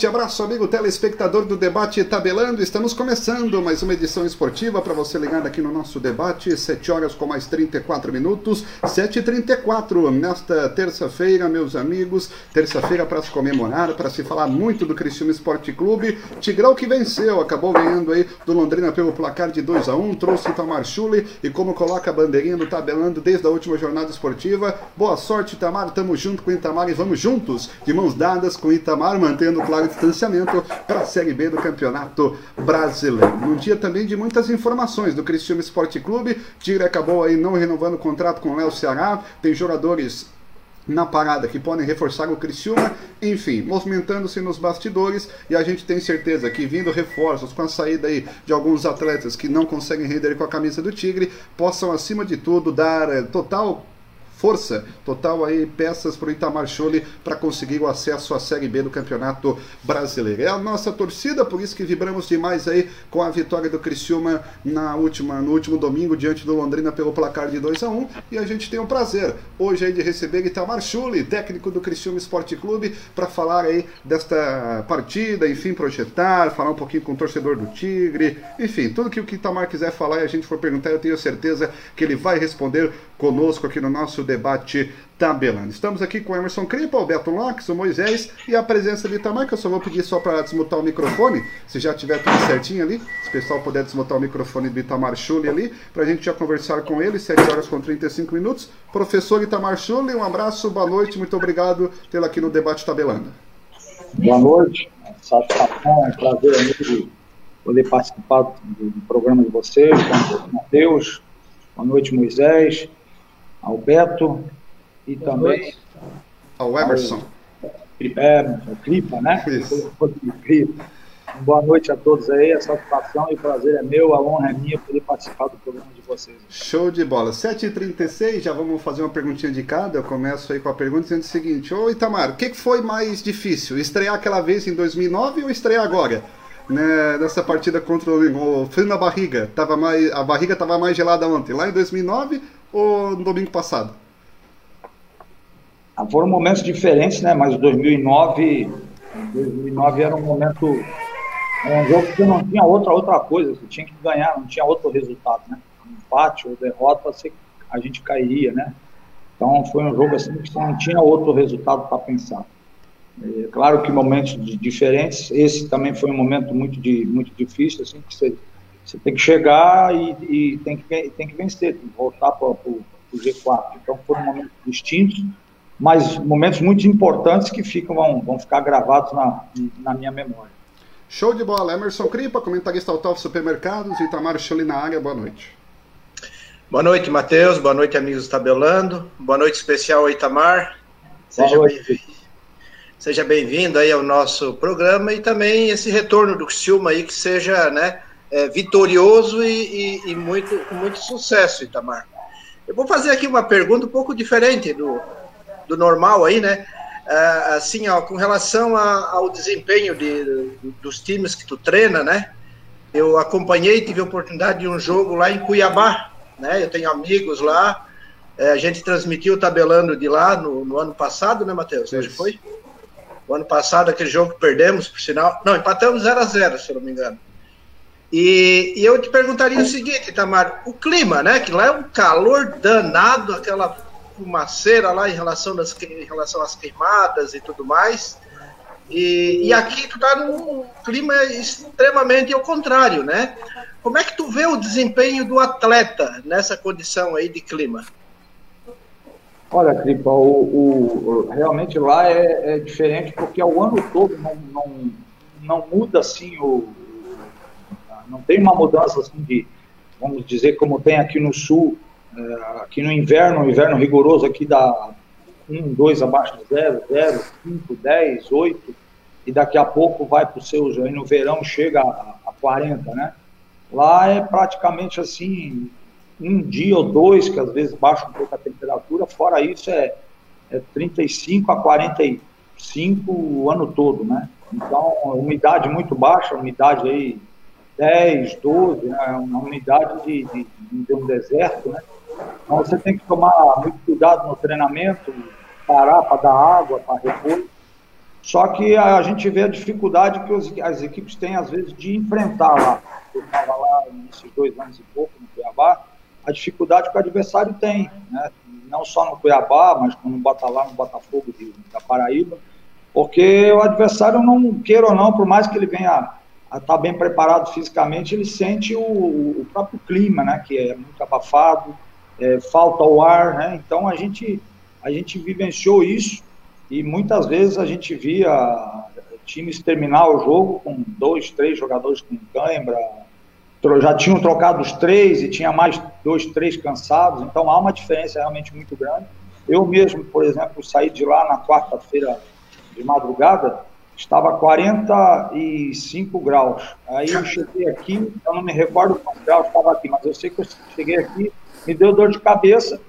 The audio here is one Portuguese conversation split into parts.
Forte abraço, amigo telespectador do Debate Tabelando. Estamos começando mais uma edição esportiva para você ligado aqui no nosso debate. 7 horas com mais 34 minutos. 7h34 nesta terça-feira, meus amigos. Terça-feira para se comemorar, para se falar muito do Cristiano Esporte Clube. Tigrão que venceu, acabou ganhando aí do Londrina pelo placar de 2 a 1 Trouxe Itamar Chuli e como coloca a bandeirinha do Tabelando desde a última jornada esportiva. Boa sorte, Itamar. Tamo junto com Itamar e vamos juntos, de mãos dadas com Itamar mantendo claro distanciamento para a Série B do Campeonato Brasileiro. Num dia também de muitas informações do Cristiano Esporte Clube, Tigre acabou aí não renovando o contrato com o Léo Ceará, tem jogadores na parada que podem reforçar o Criciúma, enfim, movimentando-se nos bastidores e a gente tem certeza que vindo reforços com a saída aí de alguns atletas que não conseguem render com a camisa do Tigre, possam acima de tudo dar eh, total força total aí, peças para o Itamar Chole para conseguir o acesso à Série B do Campeonato Brasileiro. É a nossa torcida, por isso que vibramos demais aí com a vitória do Criciúma na última, no último domingo diante do Londrina pelo placar de 2 a 1 e a gente tem o prazer hoje aí de receber Itamar Chule, técnico do Criciúma Esporte Clube, para falar aí desta partida, enfim, projetar, falar um pouquinho com o torcedor do Tigre, enfim, tudo que o Itamar quiser falar e a gente for perguntar, eu tenho certeza que ele vai responder conosco aqui no nosso debate tabelando. Estamos aqui com Emerson Cripa, o Beto Locks, o Moisés e a presença de Itamar, que eu só vou pedir só para desmutar o microfone, se já tiver tudo certinho ali, se o pessoal puder desmutar o microfone do Itamar Schulli ali, para a gente já conversar com ele, 7 horas com 35 minutos. Professor Itamar Schulli, um abraço, boa noite, muito obrigado pelo aqui no Debate Tabelando. Boa noite, satisfação, é um prazer amigo poder participar do, do programa de vocês, com o Matheus, boa noite Moisés, ao Beto e Boa também noite. ao Emerson. Emerson, Cripa, né? Isso. Boa noite a todos aí, a satisfação e o prazer é meu, a honra é minha poder participar do programa de vocês. Show de bola. 7h36, já vamos fazer uma perguntinha de cada. Eu começo aí com a pergunta dizendo o seguinte: Ô Itamar, o que foi mais difícil? Estrear aquela vez em 2009 ou estrear agora? Né, nessa partida contra o, o frio na barriga, tava mais, a barriga estava mais gelada ontem, lá em 2009 ou no domingo passado? Ah, foram momentos diferentes, né? Mas 2009, 2009 era um momento, um jogo que não tinha outra outra coisa, você tinha que ganhar, não tinha outro resultado, né? Empate ou derrota, a gente cairia, né? Então foi um jogo assim que não tinha outro resultado para pensar. É, claro que momentos diferentes, esse também foi um momento muito, de, muito difícil, assim, que você você tem que chegar e, e tem, que, tem que vencer, tem que voltar para o G4. Então foram momentos distintos, mas momentos muito importantes que ficam, vão, vão ficar gravados na, na minha memória. Show de bola. Emerson Cripa, comentarista Autof Supermercados, Itamar Chuli na área, boa noite. Boa noite, Matheus. Boa noite, amigos Tabelando. Boa noite especial, Itamar. Seja bem-vindo. Seja bem-vindo aí ao nosso programa e também esse retorno do Silma aí que seja, né, é, vitorioso e, e, e, muito, com muito sucesso, Itamar. Eu vou fazer aqui uma pergunta um pouco diferente do, do normal aí, né? É, assim, ó, com relação a, ao desempenho de, dos times que tu treina, né? Eu acompanhei, tive a oportunidade de um jogo lá em Cuiabá, né? Eu tenho amigos lá, é, a gente transmitiu o tabelando de lá no, no ano passado, né, Matheus? Hoje foi? O ano passado, aquele jogo que perdemos, por sinal. Não, empatamos 0 a 0 se eu não me engano. E, e, eu te perguntaria o seguinte, Tamar, o clima, né? Que lá é um calor danado, aquela fumaceira lá em relação, das, em relação às queimadas e tudo mais. E, e aqui tu tá num clima extremamente ao contrário, né? Como é que tu vê o desempenho do atleta nessa condição aí de clima? Olha, Cripa, o, o, realmente lá é, é, diferente porque ao ano todo não, não, não muda assim o, não tem uma mudança assim de, vamos dizer, como tem aqui no sul, é, aqui no inverno, inverno rigoroso aqui dá 1, 2 abaixo de 0, 0, 5, 10, 8, e daqui a pouco vai para o seu, aí no verão chega a, a 40, né? Lá é praticamente assim, um dia ou dois, que às vezes baixa um pouco a temperatura, fora isso é, é 35 a 45 o ano todo, né? Então, umidade muito baixa, umidade aí 10, 12, né, uma unidade de, de, de, um deserto, né? Então você tem que tomar muito cuidado no treinamento, parar para dar água, para repor. Só que a gente vê a dificuldade que as equipes têm, às vezes, de enfrentar lá. Eu estava lá nesses dois anos e pouco no Cuiabá, a dificuldade que o adversário tem, né? não só no Cuiabá, mas quando bota lá no Botafogo de, da Paraíba, porque o adversário não queira ou não, por mais que ele venha a estar tá bem preparado fisicamente, ele sente o, o próprio clima, né, que é muito abafado, é, falta o ar, né, então a gente, a gente vivenciou isso e muitas vezes a gente via times terminar o jogo com dois, três jogadores com cãibra, já tinham trocado os três e tinha mais dois, três cansados, então há uma diferença realmente muito grande. Eu mesmo, por exemplo, saí de lá na quarta-feira de madrugada, estava 45 graus. Aí eu cheguei aqui, eu não me recordo quantos graus estava aqui, mas eu sei que eu cheguei aqui, me deu dor de cabeça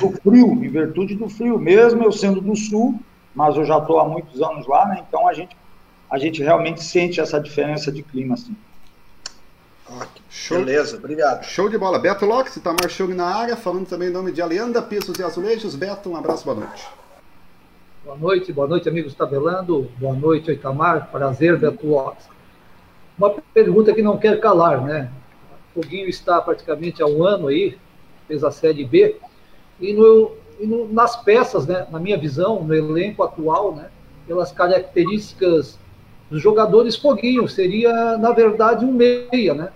do frio, em virtude do frio, mesmo eu sendo do sul, mas eu já estou há muitos anos lá, né? Então a gente, a gente realmente sente essa diferença de clima, assim. Show. Beleza, obrigado. Show de bola. Beto Lopes, Itamar Chug na área, falando também em nome de Alianda, Pisos e Azulejos. Beto, um abraço, boa noite. Boa noite, boa noite, amigos Tabelando. Boa noite, Itamar. Prazer, Beto Lopes. Uma pergunta que não quer calar, né? Foguinho está praticamente há um ano aí, fez a Série B, e, no, e no, nas peças, né, na minha visão, no elenco atual, né, pelas características dos jogadores Foguinho, seria, na verdade, um meia, né?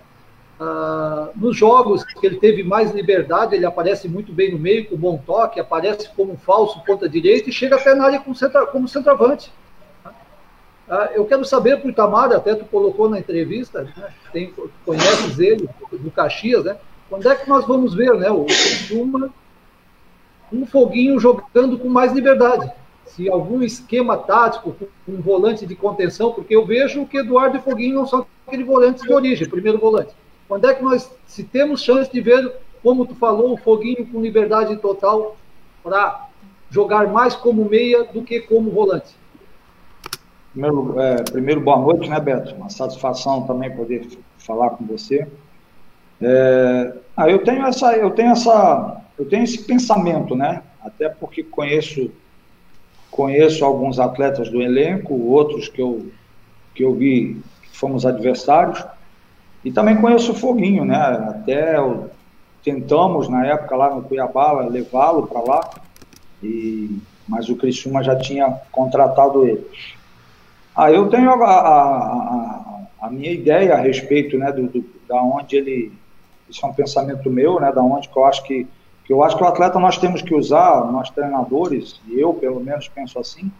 Ah, nos jogos que ele teve mais liberdade, ele aparece muito bem no meio, com bom toque, aparece como um falso ponta direita e chega até na área como, centra, como centroavante. Ah, eu quero saber para o Itamar, até tu colocou na entrevista, né, tem, conheces ele, do Caxias, né? Quando é que nós vamos ver né, o Suma um foguinho jogando com mais liberdade? Se algum esquema tático, um volante de contenção, porque eu vejo que Eduardo e Foguinho não são aquele volantes de origem, primeiro volante. Quando é que nós, se temos chance de ver, como tu falou, o Foguinho com liberdade total para jogar mais como meia do que como volante? Primeiro, é, primeiro, boa noite, né, Beto? Uma satisfação também poder falar com você. É, ah, eu tenho essa, eu tenho essa, eu tenho esse pensamento, né? Até porque conheço, conheço alguns atletas do elenco, outros que eu que eu vi que fomos adversários. E também conheço o Foguinho, né? Até tentamos, na época, lá no Cuiabá, levá-lo para lá, e, mas o Criciúma já tinha contratado ele. Ah, eu tenho a, a, a, a minha ideia a respeito, né, do, do, da onde ele, isso é um pensamento meu, né, da onde que eu acho que, que eu acho que o atleta nós temos que usar, nós treinadores, e eu pelo menos penso assim,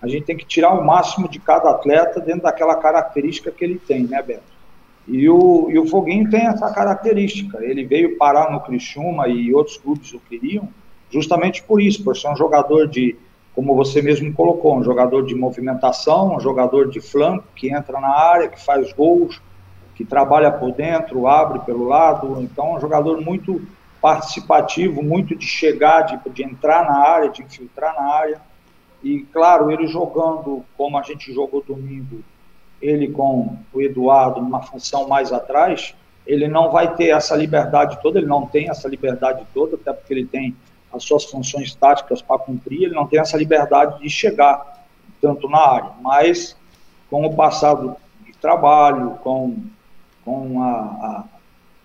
a gente tem que tirar o máximo de cada atleta dentro daquela característica que ele tem, né, Beto? E o, e o Foguinho tem essa característica. Ele veio parar no Criciúma e outros clubes o queriam, justamente por isso, por ser um jogador de, como você mesmo colocou, um jogador de movimentação, um jogador de flanco, que entra na área, que faz gols, que trabalha por dentro, abre pelo lado. Então, é um jogador muito participativo, muito de chegar, de, de entrar na área, de infiltrar na área. E, claro, ele jogando como a gente jogou domingo, ele com o Eduardo numa função mais atrás, ele não vai ter essa liberdade toda, ele não tem essa liberdade toda, até porque ele tem as suas funções táticas para cumprir, ele não tem essa liberdade de chegar tanto na área, mas com o passado de trabalho, com, com a, a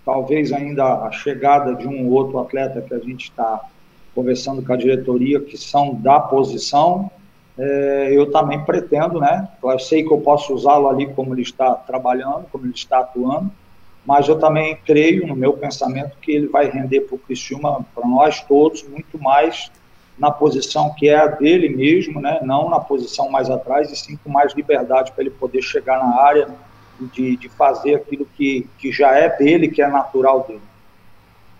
talvez ainda a chegada de um ou outro atleta que a gente está conversando com a diretoria, que são da posição, eu também pretendo, né? Eu sei que eu posso usá-lo ali como ele está trabalhando, como ele está atuando, mas eu também creio no meu pensamento que ele vai render para o Criciúma, para nós todos, muito mais na posição que é a dele mesmo, né? Não na posição mais atrás, e sim com mais liberdade para ele poder chegar na área de, de fazer aquilo que, que já é dele, que é natural dele.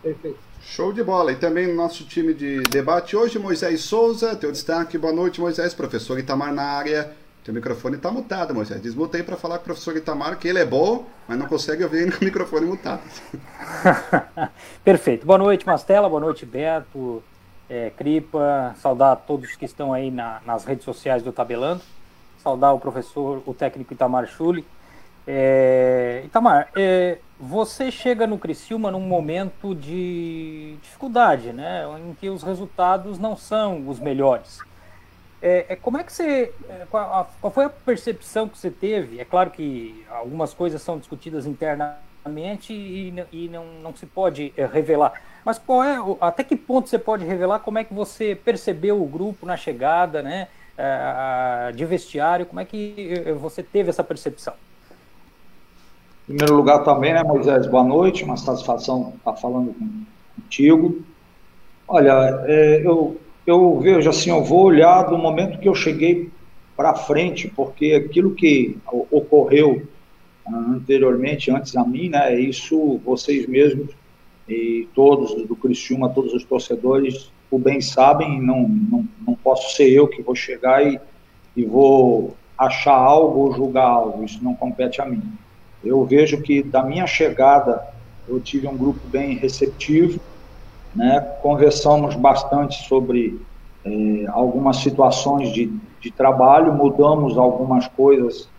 Perfeito. Show de bola. E também no nosso time de debate hoje, Moisés Souza, teu destaque. Boa noite, Moisés. Professor Itamar na área. Teu microfone está mutado, Moisés. Desmuta aí para falar com o professor Itamar que ele é bom, mas não consegue ouvir o microfone mutado. Perfeito. Boa noite, Mastela. Boa noite, Beto, é, Cripa. Saudar todos que estão aí na, nas redes sociais do Tabelando. Saudar o professor, o técnico Itamar Chuli. É, Itamar, é, você chega no Criciúma num momento de dificuldade, né, em que os resultados não são os melhores. É, é, como é que você. É, qual, foi a percepção que você teve? É claro que algumas coisas são discutidas internamente e, e não, não se pode é, revelar. Mas qual é, até que ponto você pode revelar como é que você percebeu o grupo na chegada, né? De vestiário, como é que você teve essa percepção? Em primeiro lugar também, né, Moisés, boa noite, uma satisfação estar falando contigo. Olha, é, eu, eu vejo assim, eu vou olhar do momento que eu cheguei para frente, porque aquilo que ocorreu anteriormente, antes a mim, né, isso vocês mesmos e todos do Criciúma, todos os torcedores, o bem sabem, não, não, não posso ser eu que vou chegar e, e vou achar algo ou julgar algo, isso não compete a mim. Eu vejo que da minha chegada eu tive um grupo bem receptivo, né? conversamos bastante sobre eh, algumas situações de, de trabalho, mudamos algumas coisas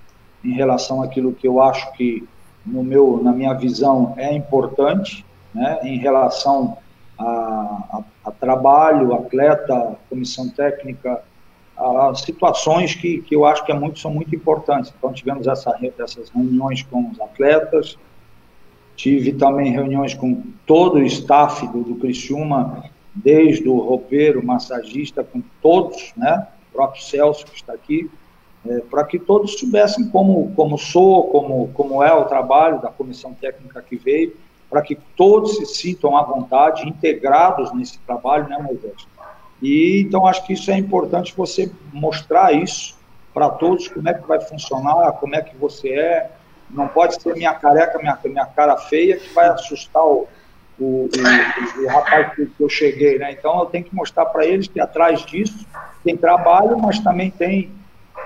em relação àquilo que eu acho que no meu, na minha visão é importante, né? em relação a, a, a trabalho, atleta, comissão técnica, a situações que, que eu acho que é muito, são muito importantes. Então, tivemos essa, essas reuniões com os atletas, tive também reuniões com todo o staff do, do Criciúma, desde o roupeiro, massagista, com todos, né? o próprio Celso que está aqui, é, para que todos soubessem como, como sou, como, como é o trabalho da comissão técnica que veio, para que todos se sintam à vontade, integrados nesse trabalho, né, Moisés? E então acho que isso é importante você mostrar isso para todos, como é que vai funcionar, como é que você é. Não pode ser minha careca, minha, minha cara feia, que vai assustar o, o, o, o rapaz que, que, eu cheguei, né? Então eu tenho que mostrar para eles que atrás disso tem trabalho, mas também tem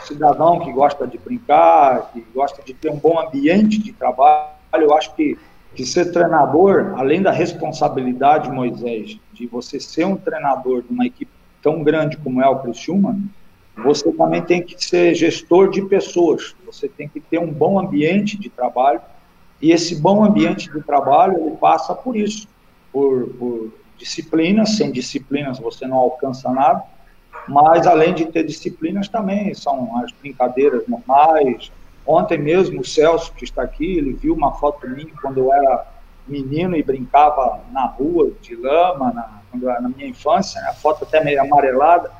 cidadão que gosta de brincar, que gosta de ter um bom ambiente de trabalho. Eu acho que, que ser treinador, além da responsabilidade, Moisés, de você ser um treinador de uma equipe tão grande como é o Criciúma, você também tem que ser gestor de pessoas, você tem que ter um bom ambiente de trabalho, e esse bom ambiente de trabalho, ele passa por isso, por, por disciplinas, sem disciplinas você não alcança nada, mas além de ter disciplinas também, são as brincadeiras normais, ontem mesmo o Celso, que está aqui, ele viu uma foto minha quando eu era menino e brincava na rua de lama, na, quando, na minha infância, né? a foto até meio amarelada,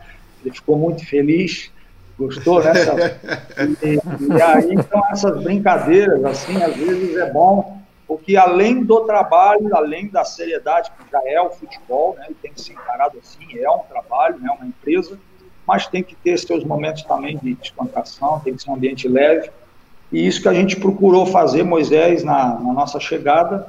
ele ficou muito feliz, gostou, né? e, e, aí, então, essas brincadeiras, assim, às vezes é bom, porque além do trabalho, além da seriedade, que já é o futebol, né? Ele tem que ser encarado assim, é um trabalho, né? Uma empresa, mas tem que ter seus momentos também de descontração, tem que ser um ambiente leve, e isso que a gente procurou fazer, Moisés, na, na nossa chegada,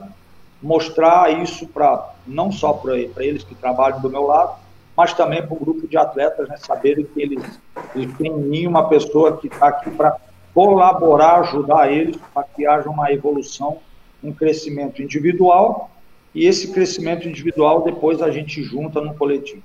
mostrar isso para não só para eles que trabalham do meu lado, mas também para o grupo de atletas, né, saberem que eles, eles têm em mim uma pessoa que está aqui para colaborar, ajudar eles para que haja uma evolução, um crescimento individual e esse crescimento individual depois a gente junta no coletivo.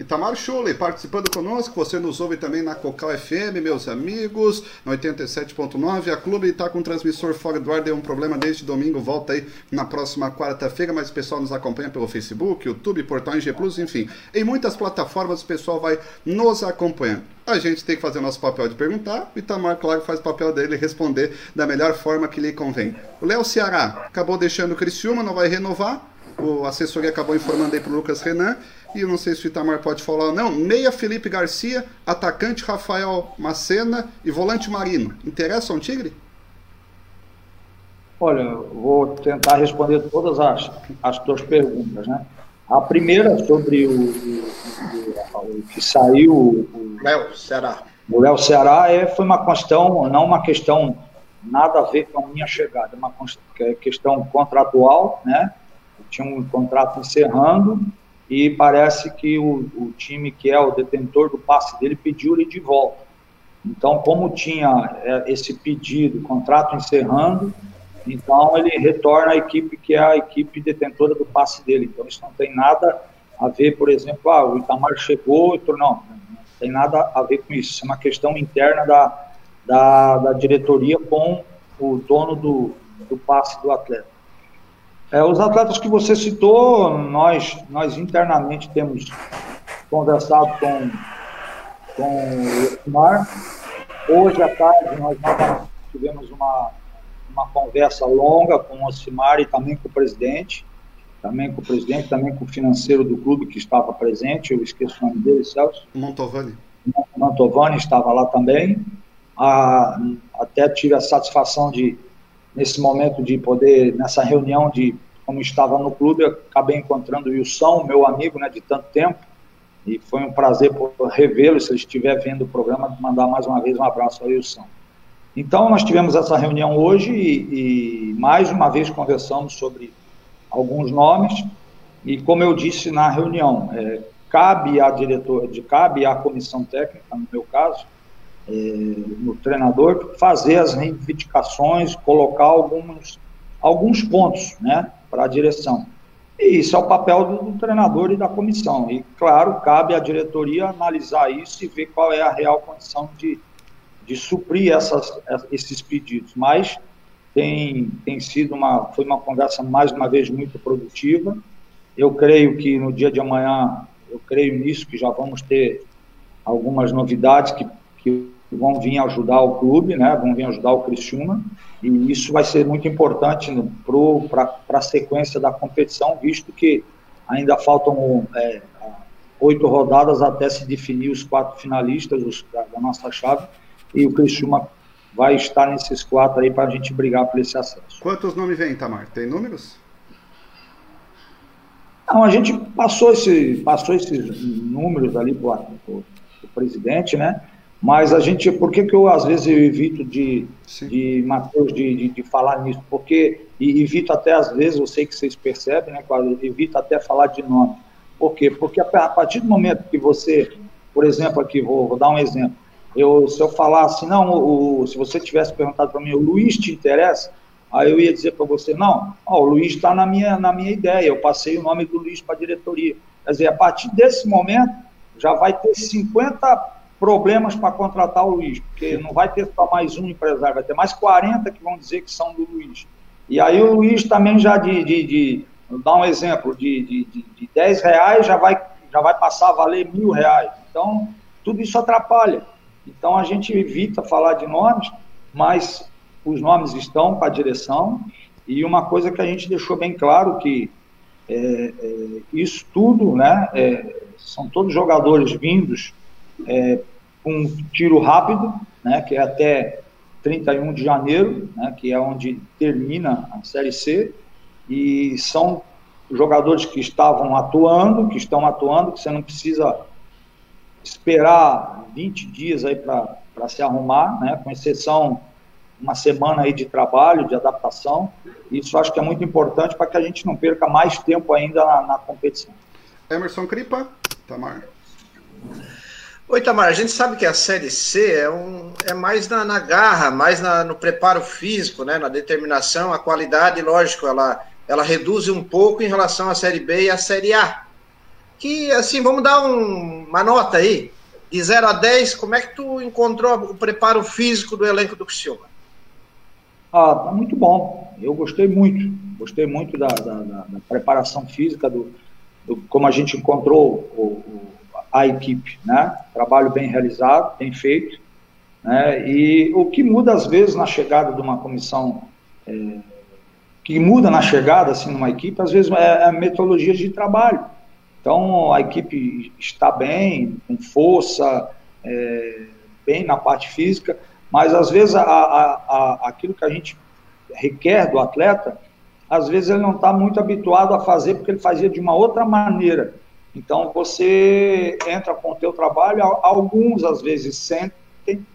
Itamar Schulli participando conosco, você nos ouve também na Cocal FM, meus amigos, no 87.9. A Clube está com transmissor fora do ar, deu um problema desde domingo, volta aí na próxima quarta-feira, mas o pessoal nos acompanha pelo Facebook, YouTube, Portal G Plus, enfim. Em muitas plataformas o pessoal vai nos acompanhando. A gente tem que fazer o nosso papel de perguntar, o Itamar, claro, faz o papel dele responder da melhor forma que lhe convém. O Léo Ceará acabou deixando o Criciúma, não vai renovar, o assessoria acabou informando aí para o Lucas Renan. E eu não sei se o Itamar pode falar ou não. Meia Felipe Garcia, atacante Rafael Macena e volante Marino. Interessam o Tigre? Olha, vou tentar responder todas as, as tuas perguntas, né? A primeira sobre o, o, o, que saiu o Léo Ceará. O Léo Ceará é, foi uma questão, não uma questão nada a ver com a minha chegada, é uma é questão contratual, né? tinha um contrato encerrando e parece que o, o time que é o detentor do passe dele pediu ele de volta. Então, como tinha é, esse pedido, contrato encerrando, então ele retorna à equipe que é a equipe detentora do passe dele. Então, isso não tem nada a ver, por exemplo, ah, o Itamar chegou. Não, não tem nada a ver com isso. Isso é uma questão interna da, da, da diretoria com o dono do, do passe do atleta. É, os atletas que você citou, nós, nós internamente temos conversado com, com o Osmar. Hoje à tarde nós tivemos uma, uma conversa longa com o Osmar e também com o presidente, também com o presidente, também com o financeiro do clube que estava presente, eu esqueço o nome dele, Celso. Montovani. Mantovani estava lá também. A, até tive a satisfação de, nesse momento, de poder, nessa reunião de como estava no clube, acabei encontrando o Wilson, meu amigo né, de tanto tempo, e foi um prazer revê-lo, se ele estiver vendo o programa, mandar mais uma vez um abraço ao Wilson. Então, nós tivemos essa reunião hoje e, e mais uma vez conversamos sobre alguns nomes, e como eu disse na reunião, é, cabe à diretor, de, cabe à comissão técnica, no meu caso, é, no treinador, fazer as reivindicações, colocar alguns, alguns pontos né, para a direção. E isso é o papel do, do, treinador e da comissão. E, claro, cabe à diretoria analisar isso e ver qual é a real condição de, de suprir essas, esses pedidos. Mas tem, tem sido uma, foi uma conversa, mais uma vez, muito produtiva. Eu creio que no dia de amanhã eu creio nisso, que já vamos ter algumas novidades que, que vão vir ajudar o clube, né, vão vir ajudar o Criciúma, e isso vai ser muito importante para a sequência da competição, visto que ainda faltam é, oito rodadas até se definir os quatro finalistas os, da, nossa chave, e o Criciúma vai estar nesses quatro aí para a gente brigar por esse acesso. Quantos nomes vem, Tamar? Tem números? Não, a gente passou, esse, passou esses números ali para o presidente, né? Mas a gente, por que, que eu às vezes eu evito de, de Matheus, de, de, de, falar nisso? Porque, e evito até às vezes, eu sei que vocês percebem, né? Evito até falar de nome. Por quê? Porque a, partir do momento que você, por exemplo, aqui, vou, vou dar um exemplo. Eu, se eu falar assim, não, o, se você tivesse perguntado para mim, o Luiz te interessa? Aí eu ia dizer para você, não, ó, o Luiz está na minha, na minha ideia, eu passei o nome do Luiz para a diretoria. Quer dizer, a partir desse momento, já vai ter 50 problemas para contratar o Luiz, porque não vai ter só mais um empresário, vai ter mais 40 que vão dizer que são do Luiz. E aí o Luiz também já de, de, de dar um exemplo, de, de, de, de 10 reais já vai, já vai passar a valer mil reais. Então, tudo isso atrapalha. Então, a gente evita falar de nomes, mas os nomes estão para a direção, e uma coisa que a gente deixou bem claro que é, é, isso tudo, né, é, são todos jogadores vindos é, um tiro rápido, né, que é até 31 de janeiro, né, que é onde termina a Série C, e são jogadores que estavam atuando, que estão atuando, que você não precisa esperar 20 dias aí para se arrumar, né, com exceção uma semana aí de trabalho, de adaptação. Isso acho que é muito importante para que a gente não perca mais tempo ainda na, na competição. Emerson Cripa, Tamar. Oi, Tamar, a gente sabe que a Série C é, um, é mais na, na garra, mais na, no preparo físico, né, na determinação, a qualidade, lógico, ela, ela reduz um pouco em relação à Série B e à Série A. Que, assim, vamos dar um, uma nota aí, de 0 a 10, como é que tu encontrou o preparo físico do elenco do Criciúma? Ah, tá muito bom. Eu gostei muito. Gostei muito da, da, da, da preparação física, do, do, como a gente encontrou o, o, a equipe, né? Trabalho bem realizado, bem feito. Né? E o que muda às vezes na chegada de uma comissão, é, que muda na chegada assim numa equipe, às vezes é, é metodologia de trabalho. Então a equipe está bem, com força, é, bem na parte física, mas às vezes a, a, a, aquilo que a gente requer do atleta, às vezes ele não está muito habituado a fazer porque ele fazia de uma outra maneira. Então você entra com o teu trabalho, alguns às vezes sentem,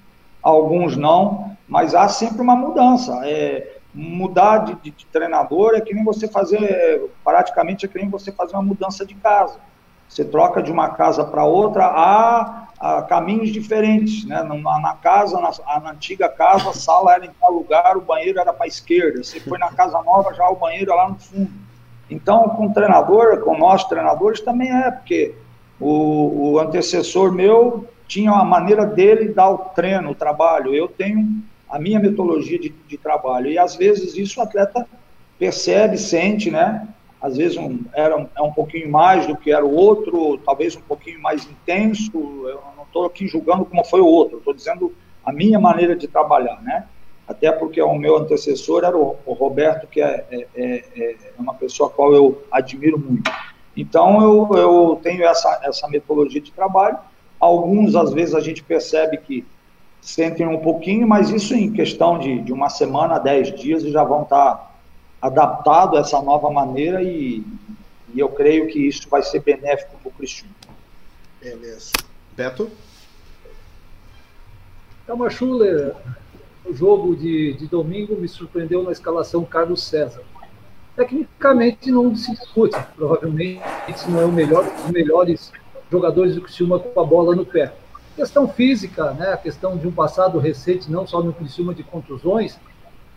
alguns não, mas há sempre uma mudança. É, mudar de, de, de, treinador é que nem você fazer, praticamente é que nem você fazer uma mudança de casa. Você troca de uma casa para outra, há, há, caminhos diferentes. Né? Na, na casa, na, na, antiga casa, a sala era em tal lugar, o banheiro era para a esquerda. Você foi na casa nova, já o banheiro é lá no fundo. Então, com o treinador, com nós treinadores, também é, porque o, o antecessor meu tinha uma maneira dele dar o treino, o trabalho. Eu tenho a minha metodologia de, de trabalho. E às vezes isso o atleta percebe, sente, né? às vezes um, era é um pouquinho mais do que era o outro, talvez um pouquinho mais intenso, eu não estou aqui julgando como foi o outro, estou dizendo a minha maneira de trabalhar, né? Até porque o meu antecessor era o, o Roberto, que é, é, é, é, uma pessoa a qual eu admiro muito. Então, eu, eu tenho essa, essa metodologia de trabalho. Alguns, às vezes, a gente percebe que sentem um pouquinho, mas isso em questão de, de uma semana, dez dias, já vão estar adaptados a essa nova maneira e, e eu creio que isso vai ser benéfico para o Cristiano. Beleza. Beto? Calma, Schuller, o jogo de, de domingo me surpreendeu na escalação Carlos César. Tecnicamente não se discute, provavelmente não é o melhor dos melhores jogadores do Criciúma com a bola no pé. Questão física, né? a questão de um passado recente, não só no Criciúma de contusões,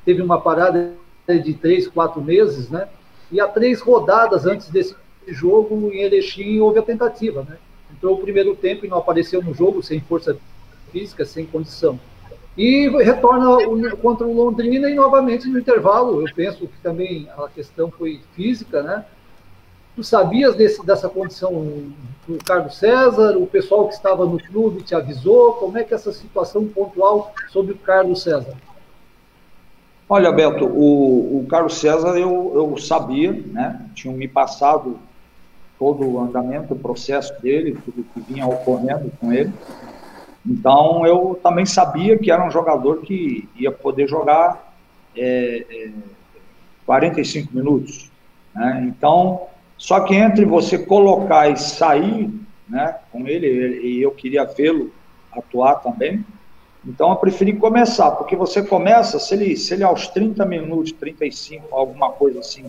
teve uma parada de três, quatro meses, né? E há três rodadas antes desse jogo, em Erechim, houve a tentativa, né? Entrou o primeiro tempo e não apareceu no jogo, sem força física, sem condição. E retorna contra o Londrina e novamente no intervalo, eu penso que também a questão foi física, né? Tu sabias desse, dessa condição do Carlos César? O pessoal que estava no clube te avisou? Como é que é essa situação pontual sobre o Carlos César? Olha, Beto, o, o Carlos César eu, eu sabia, né? Tinham me passado todo o andamento, o processo dele, tudo que vinha ocorrendo com ele. Então eu também sabia que era um jogador que ia poder jogar é, é, 45 minutos. Né? Então, só que entre você colocar e sair né, com ele, e eu queria vê-lo atuar também, então eu preferi começar, porque você começa, se ele, se ele aos 30 minutos, 35, alguma coisa assim,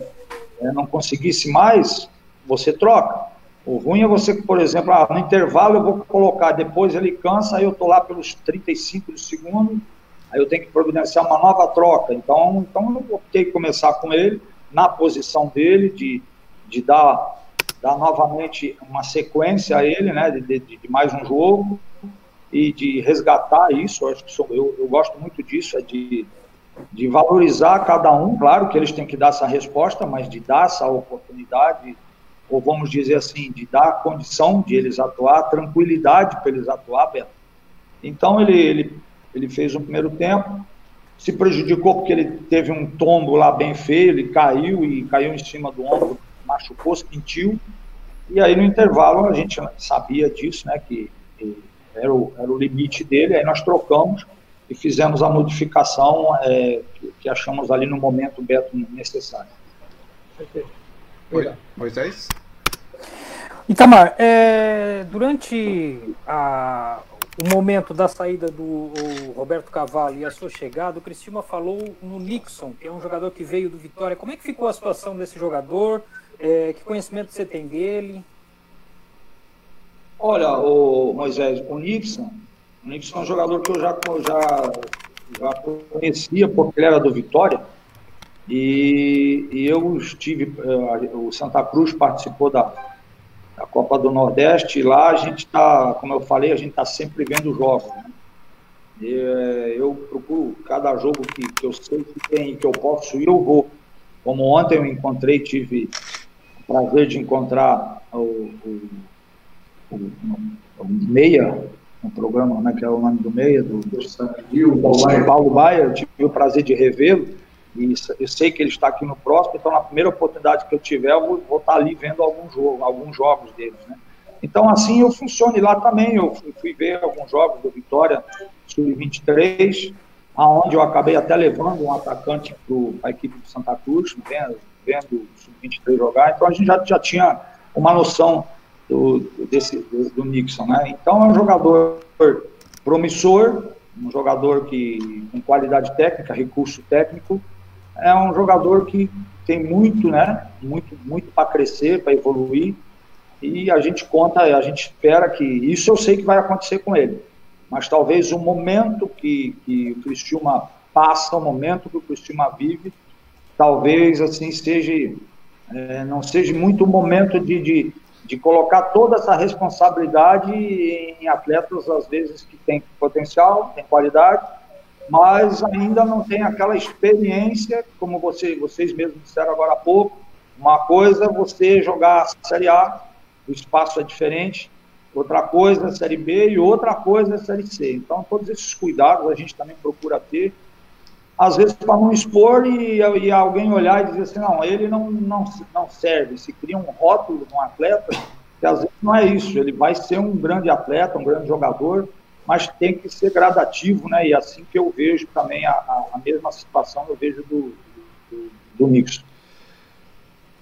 é, não conseguisse mais, você troca. O ruim é você, por exemplo, ah, no intervalo eu vou colocar, depois ele cansa, aí eu estou lá pelos 35 do segundo, aí eu tenho que providenciar uma nova troca. Então, então eu optei começar com ele, na posição dele, de, de dar, dar novamente uma sequência a ele, né, de, de, de mais um jogo, e de resgatar isso, eu, acho que sou, eu, eu gosto muito disso, é de, de valorizar cada um, claro que eles têm que dar essa resposta, mas de dar essa oportunidade ou vamos dizer assim, de dar condição de eles atuar, tranquilidade para eles atuar, Beto. Então ele, ele, ele fez um primeiro tempo, se prejudicou porque ele teve um tombo lá bem feio, ele caiu e caiu em cima do ombro, machucou, sentiu, e aí no intervalo a gente sabia disso, né, que era o, era o limite dele, aí nós trocamos e fizemos a modificação é, que, que achamos ali no momento, Beto, necessário. Oi, Moisés? Itamar, é, durante a, o momento da saída do Roberto Cavallo e a sua chegada, o Cristina falou no Nixon, que é um jogador que veio do Vitória. Como é que ficou a situação desse jogador? É, que conhecimento você tem dele? Olha, o Moisés, o Nixon, o Nixon é um jogador que eu já, já, já conhecia porque ele era do Vitória. E, e eu estive, uh, o Santa Cruz participou da, da Copa do Nordeste, e lá a gente está, como eu falei, a gente está sempre vendo jogos. Né? E, eh, eu procuro cada jogo que, que eu sei que tem, que eu posso ir, eu vou. Como ontem eu encontrei, tive o prazer de encontrar o, o, o, o Meia, um programa, né, que é o nome do Meia, do, do, do Paulo Baia, eu tive o prazer de revê-lo e eu sei que ele está aqui no próximo, então na primeira oportunidade que eu tiver, eu vou, vou estar ali vendo algum jogo, alguns jogos deles, né? Então assim eu funciono e lá também, eu fui, fui ver alguns jogos do Vitória Sub-23, aonde eu acabei até levando um atacante para a equipe de Santa Cruz, vendo, vendo o Sub-23 jogar, então a gente já, já tinha uma noção do, desse, do, do Nixon, né? Então é um jogador promissor, um jogador que com qualidade técnica, recurso técnico, é um jogador que tem muito, né? Muito, muito para crescer, para evoluir. E a gente conta, a gente espera que isso eu sei que vai acontecer com ele. Mas talvez o momento que, que o Cristiúma passa, o momento que o Cristiúma vive, talvez assim seja é, não seja muito o momento de, de, de colocar toda essa responsabilidade em atletas às vezes que têm potencial, têm qualidade, mas ainda não tem aquela experiência, como você, vocês mesmos disseram agora há pouco. Uma coisa é você jogar a Série A, o espaço é diferente, outra coisa é a Série B e outra coisa é a Série C. Então, todos esses cuidados a gente também procura ter, às vezes para não expor e, e, alguém olhar e dizer assim, não, ele não, não, não serve, se cria um rótulo de um atleta, que às vezes não é isso, ele vai ser um grande atleta, um grande jogador, mas tem que ser gradativo, né? E assim que eu vejo também a, a mesma situação, eu vejo do, do, do.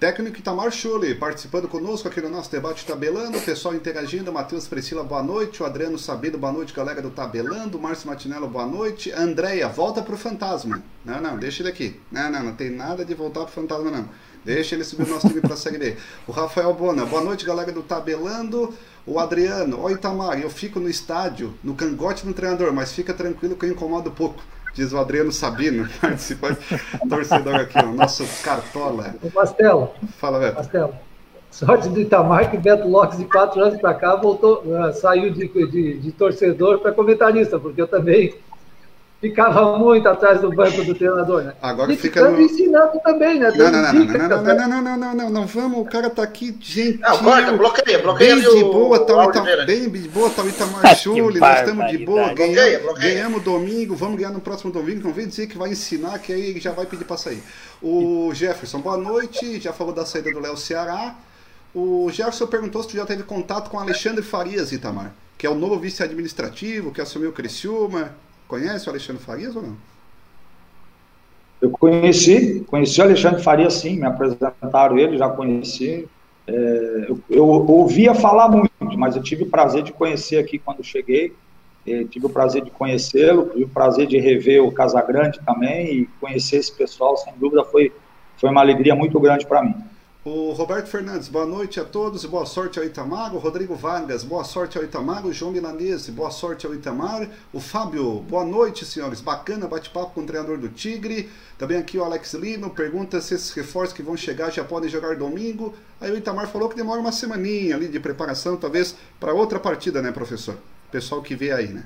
Técnico Itamar Schulli, participando conosco aqui no nosso debate Tabelando, pessoal interagindo, Matheus Priscila, boa noite, o Adriano Sabido, boa noite, galera do Tabelando, Márcio Matinello, boa noite, Andréia, volta pro fantasma. Não, não, deixa ele aqui. Não, não, não tem nada de voltar pro fantasma, não. Deixa ele subir o nosso time pra Série B. O Rafael Bona, boa noite, galera do Tabelando. O Adriano, ó Itamar, eu fico no estádio, no cangote do treinador, mas fica tranquilo que eu incomodo pouco diz o Adriano Sabino, participante, torcedor aqui, o nosso cartola. O Mastelo. Fala, Beto. Mastelo. Sorte do Itamar que Beto Lopes, de quatro anos para cá, voltou, uh, saiu de, de, de torcedor para comentarista, porque eu também ficava muito atrás do banco do treinador, né? Agora e fica no... ensinando também, né? Não, não, não, não, não, não, não, não, não, não, não, vamos, o cara tá aqui, gente. Não, corta, bloqueia, bloqueia bem de boa, tá o Itamar, bem de boa, tá o Itamar Chuli, nós estamos de boa, ganhamos, ganhamos domingo, vamos ganhar no próximo domingo, não vem dizer que vai ensinar, que aí já vai pedir para sair. O Jefferson, boa noite, já falou da saída do Léo Ceará. O Jefferson perguntou se tu já teve contato com Alexandre Farias, Itamar, que é o novo vice-administrativo, que assumiu o Criciúma. Conhece o Alexandre Farias ou não? Eu conheci, conheci o Alexandre Farias sim, me apresentaram ele, já conheci. É, eu, eu, ouvia falar muito, mas eu tive o prazer de conhecer aqui quando cheguei. É, tive o prazer de conhecê-lo, tive o prazer de rever o Casagrande também e conhecer esse pessoal, sem dúvida foi, foi uma alegria muito grande para mim. O Roberto Fernandes, boa noite a todos e boa sorte ao Itamar. O Rodrigo Vargas, boa sorte ao Itamar. O João Milanese, boa sorte ao Itamar. O Fábio, boa noite, senhores. Bacana, bate-papo com o treinador do Tigre. Também aqui o Alex Lino pergunta se esses reforços que vão chegar já podem jogar domingo. Aí o Itamar falou que demora uma semaninha ali de preparação, talvez para outra partida, né, professor? Pessoal que vê aí, né?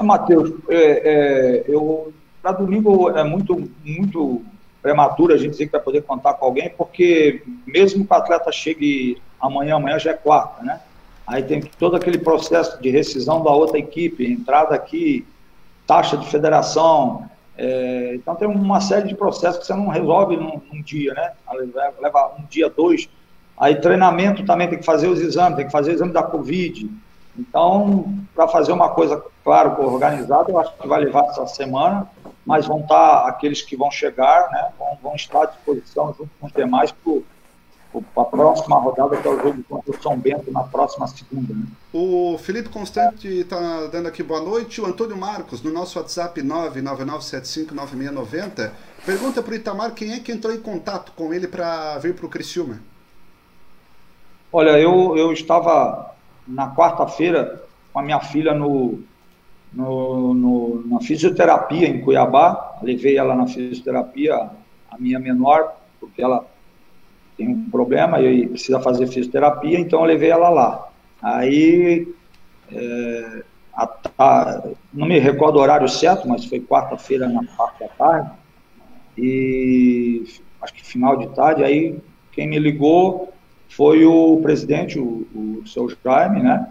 Matheus, é, é, eu para domingo é muito, muito prematuro a gente dizer que vai poder contar com alguém, porque mesmo que o atleta chegue amanhã, amanhã já é quarta, né? Aí tem todo aquele processo de rescisão da outra equipe, entrada aqui, taxa de federação. É, então tem uma série de processos que você não resolve num, num dia, né? Leva um dia, dois. Aí treinamento também tem que fazer os exames, tem que fazer o exame da Covid. Então, para fazer uma coisa, claro, organizada, eu acho que vai levar essa semana mas vão estar aqueles que vão chegar, né, vão, vão estar à disposição junto com os demais para a próxima rodada, que é o jogo contra o São Bento na próxima segunda. Né? O Felipe Constante está dando aqui boa noite. O Antônio Marcos, no nosso WhatsApp 999759690, pergunta para o Itamar quem é que entrou em contato com ele para vir para o Criciúma. Olha, eu, eu estava na quarta-feira com a minha filha no, no, no, na fisioterapia em Cuiabá, levei ela na fisioterapia, a minha menor, porque ela tem um problema e precisa fazer fisioterapia, então eu levei ela lá. Aí, é, a, a, não me recordo o horário certo, mas foi quarta-feira na parte da tarde, e acho que final de tarde, aí quem me ligou foi o presidente, o, o seu Jaime, né?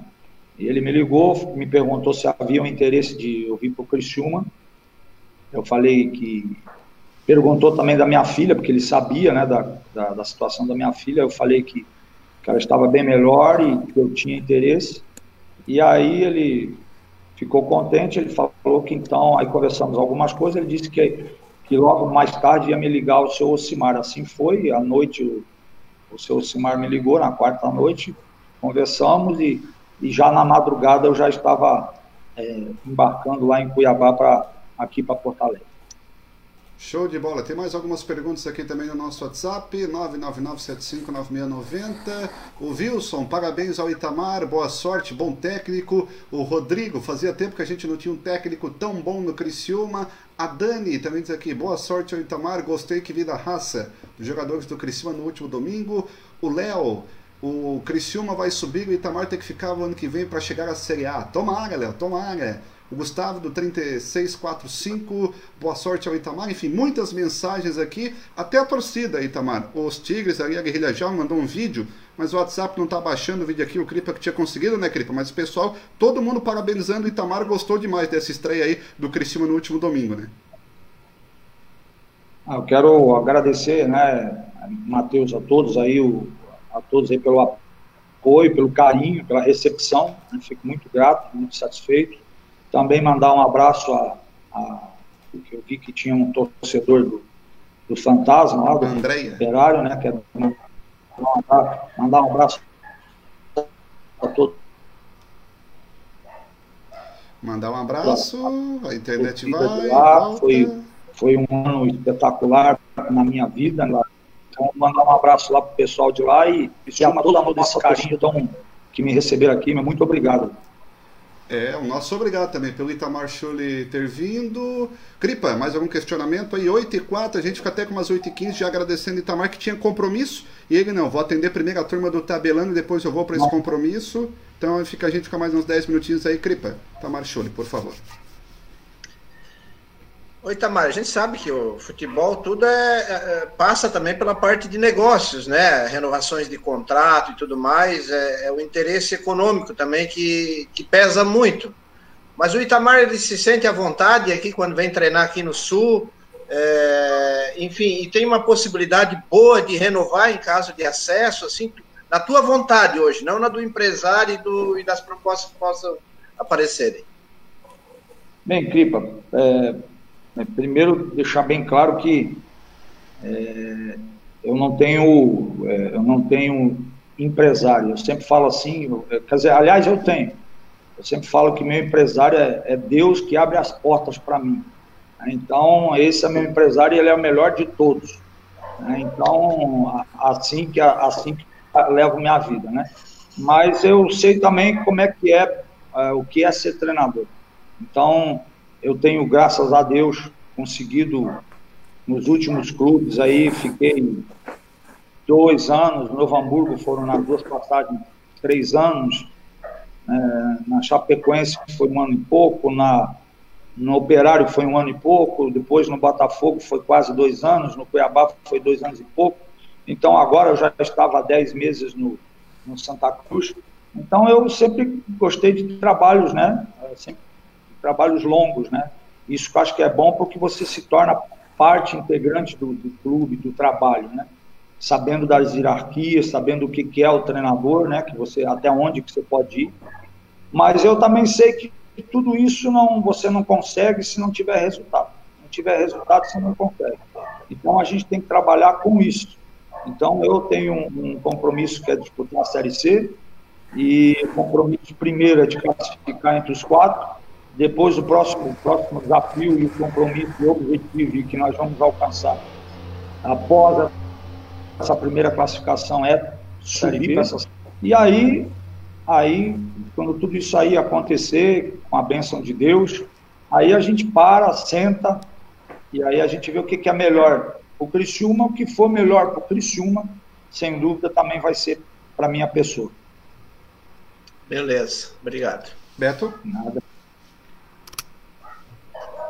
E ele me ligou, me perguntou se havia um interesse de eu vir para o Criciúma. Eu falei que. Perguntou também da minha filha, porque ele sabia né, da, da, da situação da minha filha. Eu falei que, que ela estava bem melhor e que eu tinha interesse. E aí ele ficou contente, ele falou que então, aí conversamos algumas coisas, ele disse que, que logo mais tarde ia me ligar o seu Ocimar. Assim foi, à noite o seu Ocimar me ligou, na quarta noite, conversamos e e já na madrugada eu já estava é, embarcando lá em Cuiabá para aqui para Porto Alegre. Show de bola. Tem mais algumas perguntas aqui também no nosso WhatsApp, 999759690. O Wilson, parabéns ao Itamar, boa sorte, bom técnico. O Rodrigo, fazia tempo que a gente não tinha um técnico tão bom no Criciúma. A Dani também diz aqui, boa sorte ao Itamar, gostei que vi da raça dos jogadores do Criciúma no último domingo. O Léo, o Criciúma vai subir o Itamar tem que ficar o ano que vem para chegar à Série A. Tomara, Léo, tomara. O Gustavo do 3645, boa sorte ao Itamar. Enfim, muitas mensagens aqui, até a torcida, Itamar. Os Tigres, ali, a Guerrilha já mandou um vídeo mas o WhatsApp não está baixando o vídeo aqui, o Cripa que tinha conseguido, né, Cripa? Mas o pessoal, todo mundo parabenizando o Itamar, gostou demais dessa estreia aí do Criciúma no último domingo, né? Ah, eu quero agradecer, né, Matheus, a todos aí, o, a todos aí pelo apoio, pelo carinho, pela recepção, né, fico muito grato, muito satisfeito. Também mandar um abraço a, a eu vi que tinha um torcedor do, do Fantasma lá, do Andréia. Operário, né? Quero mandar um abraço a todos. Mandar um abraço, a internet vai. Lá, foi, foi um ano espetacular na minha vida. Lá. Então, mandar um abraço lá pro pessoal de lá e, e a todo mundo desse carinho então, que me receberam aqui. Muito obrigado. É, o nosso obrigado também pelo Itamar Schulli ter vindo. Cripa, mais algum questionamento aí? 8 e 4, a gente fica até com umas 8 e 15 já agradecendo o Itamar que tinha compromisso. E ele não, vou atender primeiro a turma do Tabelando e depois eu vou para esse compromisso. Então fica, a gente fica mais uns 10 minutinhos aí, Cripa. Itamar Schulli, por favor. Oi, Tamar, a gente sabe que o futebol tudo é, é, passa também pela parte de negócios, né? Renovações de contrato e tudo mais, é, é, o interesse econômico também que, que pesa muito. Mas o Itamar ele se sente à vontade aqui quando vem treinar aqui no Sul, é, enfim, e tem uma possibilidade boa de renovar em caso de acesso, assim, na tua vontade hoje, não na do empresário e, do, e das propostas que possam aparecerem. Bem, Cripa, é, né, primeiro, deixar bem claro que é, eu não tenho, é, eu não tenho empresário. Eu sempre falo assim, quer dizer, aliás, eu tenho. Eu sempre falo que meu empresário é, é Deus que abre as portas para mim. Então, esse é meu empresário e ele é o melhor de todos. Então, assim que assim que levo minha vida, né? Mas eu sei também como é que é, é o que é ser treinador. Então, eu tenho, graças a Deus, conseguido nos últimos clubes aí, fiquei dois anos, no Novo Hamburgo foram nas duas passagens três anos, é, na Chapecoense foi um ano e pouco, na, no Operário foi um ano e pouco, depois no Botafogo foi quase dois anos, no Cuiabá foi dois anos e pouco, então agora eu já estava dez meses no, no Santa Cruz, então eu sempre gostei de trabalhos, né, sempre trabalhos longos, né? Isso eu acho que é bom porque você se torna parte integrante do, do clube, do trabalho, né? Sabendo das hierarquias, sabendo o que, que é o treinador, né? Que você até onde que você pode ir. Mas eu também sei que tudo isso não você não consegue se não tiver resultado. Se não tiver resultado, você não consegue. Então a gente tem que trabalhar com isso. Então eu tenho um, um compromisso que é disputar a Série C e o compromisso primeiro é de classificar entre os quatro depois, o próximo, o próximo desafio e o compromisso e objetivo que nós vamos alcançar após essa primeira classificação é subir essa... E aí, aí, quando tudo isso aí acontecer, com a bênção de Deus, aí a gente para, senta, e aí a gente vê o que, que é melhor. O Criciúma, o que for melhor para o Criciúma, sem dúvida, também vai ser para minha pessoa. Beleza, obrigado. Beto? Nada.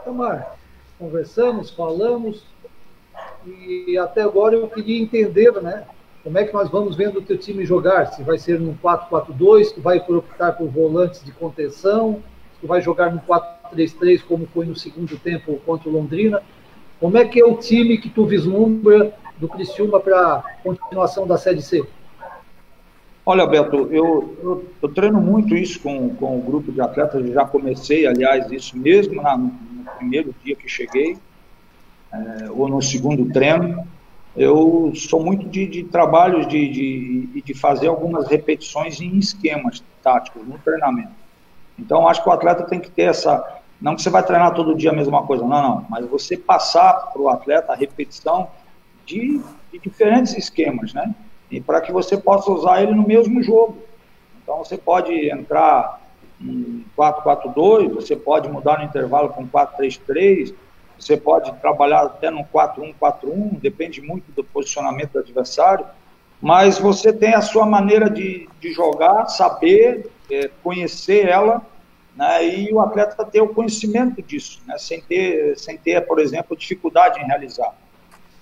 Tamar, conversamos, falamos, e até agora eu queria entender, né? Como é que nós vamos vendo o teu time jogar? Se vai ser num 4-4-2, tu vai optar por volantes de contenção, tu vai jogar no 4-3-3, como foi no segundo tempo contra o Londrina. Como é que é o time que tu vislumbra do Criciúma para continuação da Série C? Olha, Beto, eu, eu, eu, treino muito isso com, com o grupo de atletas, já comecei, aliás, isso mesmo na, no primeiro dia que cheguei, é, ou no segundo treino. Eu sou muito de, de trabalhos de, de, de fazer algumas repetições em esquemas táticos no treinamento. Então, acho que o atleta tem que ter essa. Não que você vai treinar todo dia a mesma coisa, não, não. Mas você passar para o atleta a repetição de, de diferentes esquemas, né? E para que você possa usar ele no mesmo jogo. Então, você pode entrar 4-4-2, você pode mudar no intervalo com 4-3-3, você pode trabalhar até no 4-1-4-1, depende muito do posicionamento do adversário, mas você tem a sua maneira de, de jogar, saber, é, conhecer ela, né, e o atleta ter o conhecimento disso, né, sem, ter, sem ter, por exemplo, dificuldade em realizar.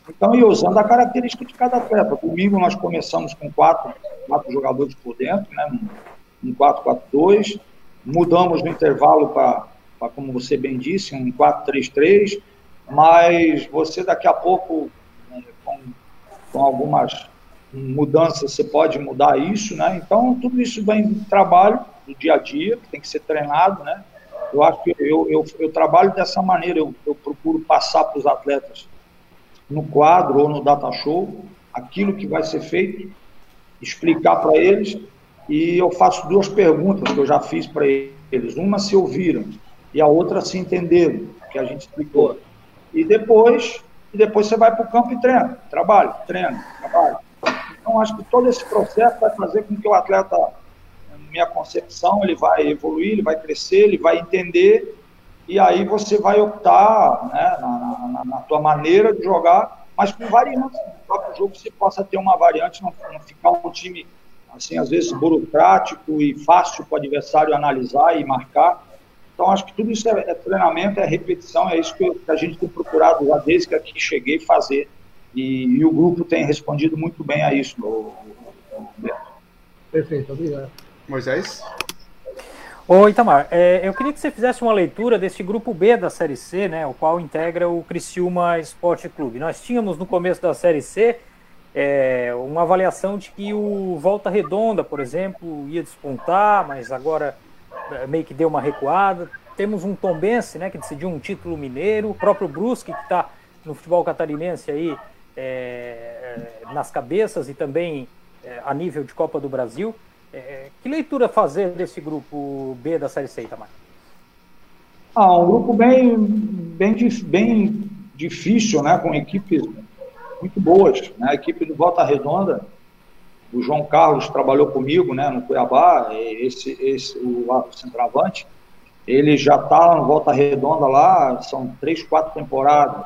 Então, e usando a característica de cada atleta. Domingo nós começamos com quatro, quatro jogadores por dentro, né? um 4-4-2, mudamos no intervalo para, como você bem disse, um 4-3-3, mas você daqui a pouco, né, com, com algumas mudanças, você pode mudar isso, né? Então, tudo isso vem do trabalho do dia a dia, que tem que ser treinado, né? Eu acho que eu, eu, eu trabalho dessa maneira, eu, eu procuro passar para os atletas no quadro ou no data show aquilo que vai ser feito, explicar para eles e eu faço duas perguntas que eu já fiz para eles. Uma se ouviram e a outra se entenderam, que a gente explicou. E depois, e depois você vai para o campo e treina, trabalha, treina, trabalha. Então, acho que todo esse processo vai fazer com que o atleta, na minha concepção, ele vai evoluir, ele vai crescer, ele vai entender, e aí você vai optar né, na, na, na tua maneira de jogar, mas com variantes. No próprio jogo você possa ter uma variante, não, não ficar um time assim, às vezes burocrático e fácil para o adversário analisar e marcar. Então, acho que tudo isso é, é treinamento, é repetição, é isso que, que, a gente tem procurado já desde que aqui cheguei fazer. E, e o grupo tem respondido muito bem a isso, no, no Perfeito, obrigado. Moisés? Ô Itamar, é, eu queria que você fizesse uma leitura desse grupo B da Série C, né, o qual integra o Criciúma Esporte Clube. Nós tínhamos no começo da Série C é, uma avaliação de que o Volta Redonda, por exemplo, ia despontar, mas agora é, meio que deu uma recuada. Temos um Tombense, né, que decidiu um título mineiro, o próprio Brusque, que está no futebol catarinense aí é, é, nas cabeças e também é, a nível de Copa do Brasil. É, que leitura fazer desse grupo B da Série C, Itamar? Ah, um grupo bem, bem, bem difícil, né, com equipes muito boas. Né? A equipe do Volta Redonda, o João Carlos trabalhou comigo né, no Cuiabá, esse, esse, o, o centroavante, ele já está no Volta Redonda lá, são três, quatro temporadas.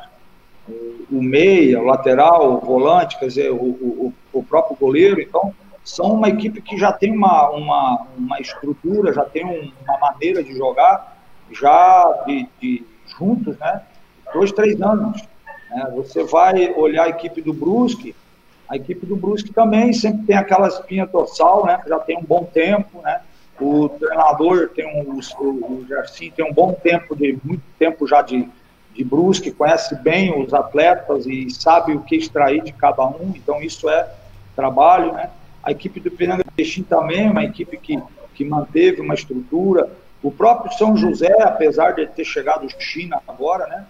O meia, o lateral, o volante, quer dizer, o, o, o próprio goleiro, então são uma equipe que já tem uma, uma, uma estrutura, já tem um, uma maneira de jogar, já de, de juntos, né? Dois, três anos. Né? Você vai olhar a equipe do Brusque, a equipe do Brusque também sempre tem aquela espinha dorsal, né? já tem um bom tempo, né? O treinador tem um, o, o tem um bom tempo, de muito tempo já de, de Brusque, conhece bem os atletas e sabe o que extrair de cada um, então isso é trabalho, né? A equipe do Fernando Peixinho também, uma equipe que, que manteve uma estrutura. O próprio São José, apesar de ter chegado China agora, né?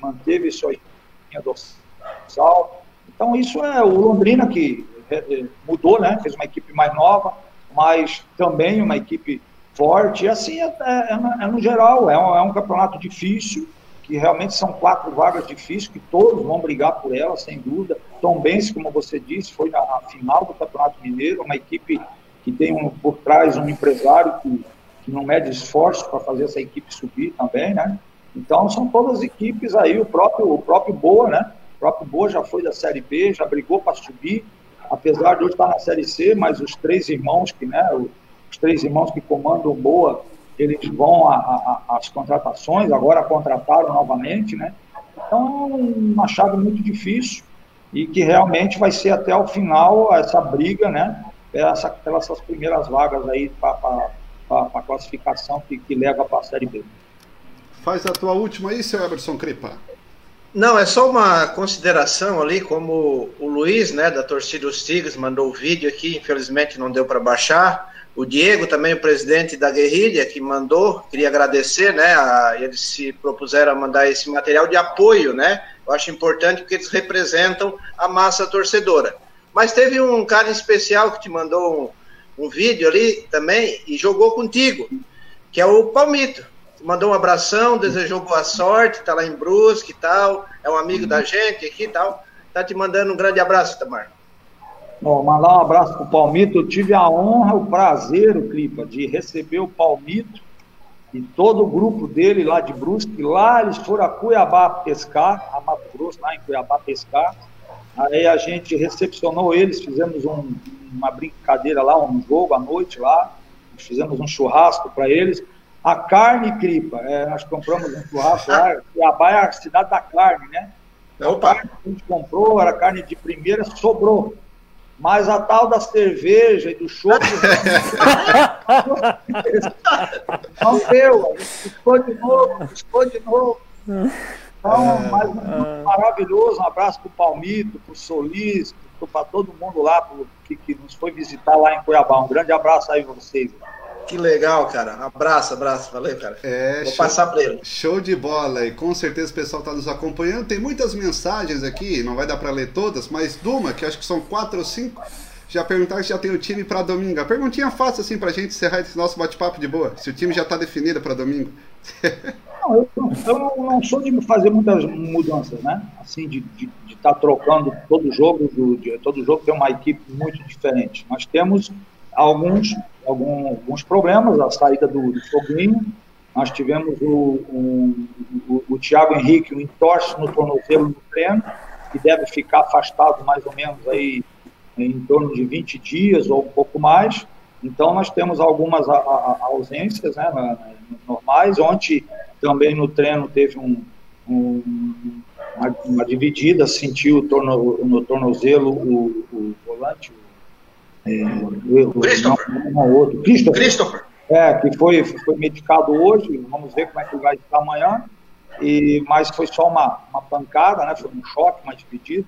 Manteve sua linha dorsal. Então, isso é o Londrina que é, é, mudou, né? Fez uma equipe mais nova, mas também uma equipe forte. E assim, é, é, é no geral, é um, é um, campeonato difícil, que realmente são quatro vagas difíceis, que todos vão brigar por elas, sem dúvida. Tom Benz, como você disse, foi na, na final do Campeonato Mineiro, uma equipe que tem um, por trás um empresário que, que não mede esforço para fazer essa equipe subir também, né? Então são todas equipes aí, o próprio, o próprio Boa, né? O próprio Boa já foi da Série B, já brigou para subir, apesar de hoje estar na Série C, mas os três irmãos que, né? Os três irmãos que comandam o Boa, eles vão às contratações, agora contrataram novamente, né? Então, uma chave muito difícil e que realmente vai ser até o final essa briga, né? Essa, pelas primeiras vagas aí para a classificação que, que leva para a Série B. Faz a tua última aí, seu Emerson Cripa. Não, é só uma consideração ali, como o Luiz, né, da torcida dos Tigres, mandou o vídeo aqui, infelizmente não deu para baixar. O Diego, também o presidente da Guerrilha, que mandou, queria agradecer, né, a, eles se propuseram a mandar esse material de apoio, né, eu acho importante porque eles representam a massa torcedora. Mas teve um cara especial que te mandou um, um vídeo ali também e jogou contigo, que é o Palmito mandou um abração, desejou boa sorte, tá lá em Brusque e tal, é um amigo da gente aqui e tal. Tá te mandando um grande abraço, Tamar. Bom, mandar um abraço pro Palmito. Eu tive a honra, o prazer, o Clipa, de receber o Palmito e todo o grupo dele lá de Brusque. Lá eles foram a Cuiabá pescar, a Mato Grosso, lá em Cuiabá pescar. Aí a gente recepcionou eles, fizemos um, uma brincadeira lá, um jogo à noite lá, fizemos um churrasco para eles. A carne, Cripa, é, nós compramos um churrasco lá, Cuiabá é a cidade da carne, né? Opa. A carne que a gente comprou era carne de primeira, sobrou. Mas a tal da cerveja e do chopp não deu. Buscou de novo, buscou de novo. Então, é, mais um maravilhoso. Um abraço para o Palmito, para o Solis, para todo mundo lá pro, que, que nos foi visitar lá em Cuiabá. Um grande abraço aí para vocês. Que legal, cara. Abraço, abraço. Valeu, cara. É, Vou show, passar para ele. Show de bola. E com certeza o pessoal está nos acompanhando. Tem muitas mensagens aqui, não vai dar para ler todas, mas Duma, que acho que são quatro ou cinco, já perguntaram se já tem o time para domingo. A perguntinha fácil assim para a gente encerrar esse nosso bate-papo de boa. Se o time já está definido para domingo. Não, eu, eu, não sou de fazer muitas mudanças, né? Assim, de estar tá trocando todo jogo, do, de, todo jogo tem uma equipe muito diferente. Nós temos alguns, algum, alguns problemas, a saída do, do nós tivemos o, o, o, o Thiago Henrique, um entorse no tornozelo no treino, que deve ficar afastado mais ou menos aí em torno de 20 dias ou um pouco mais. Então, nós temos algumas a, a, ausências né, normais. Ontem, também no treino, teve um, um, uma, uma, dividida, sentiu torno, no tornozelo o, o volante, o, Christopher. Não, não, outro, Christopher. Christopher. É, que foi, foi medicado hoje, vamos ver como é que vai estar amanhã. E, mas foi só uma, uma pancada, né? Foi um choque, uma dividida.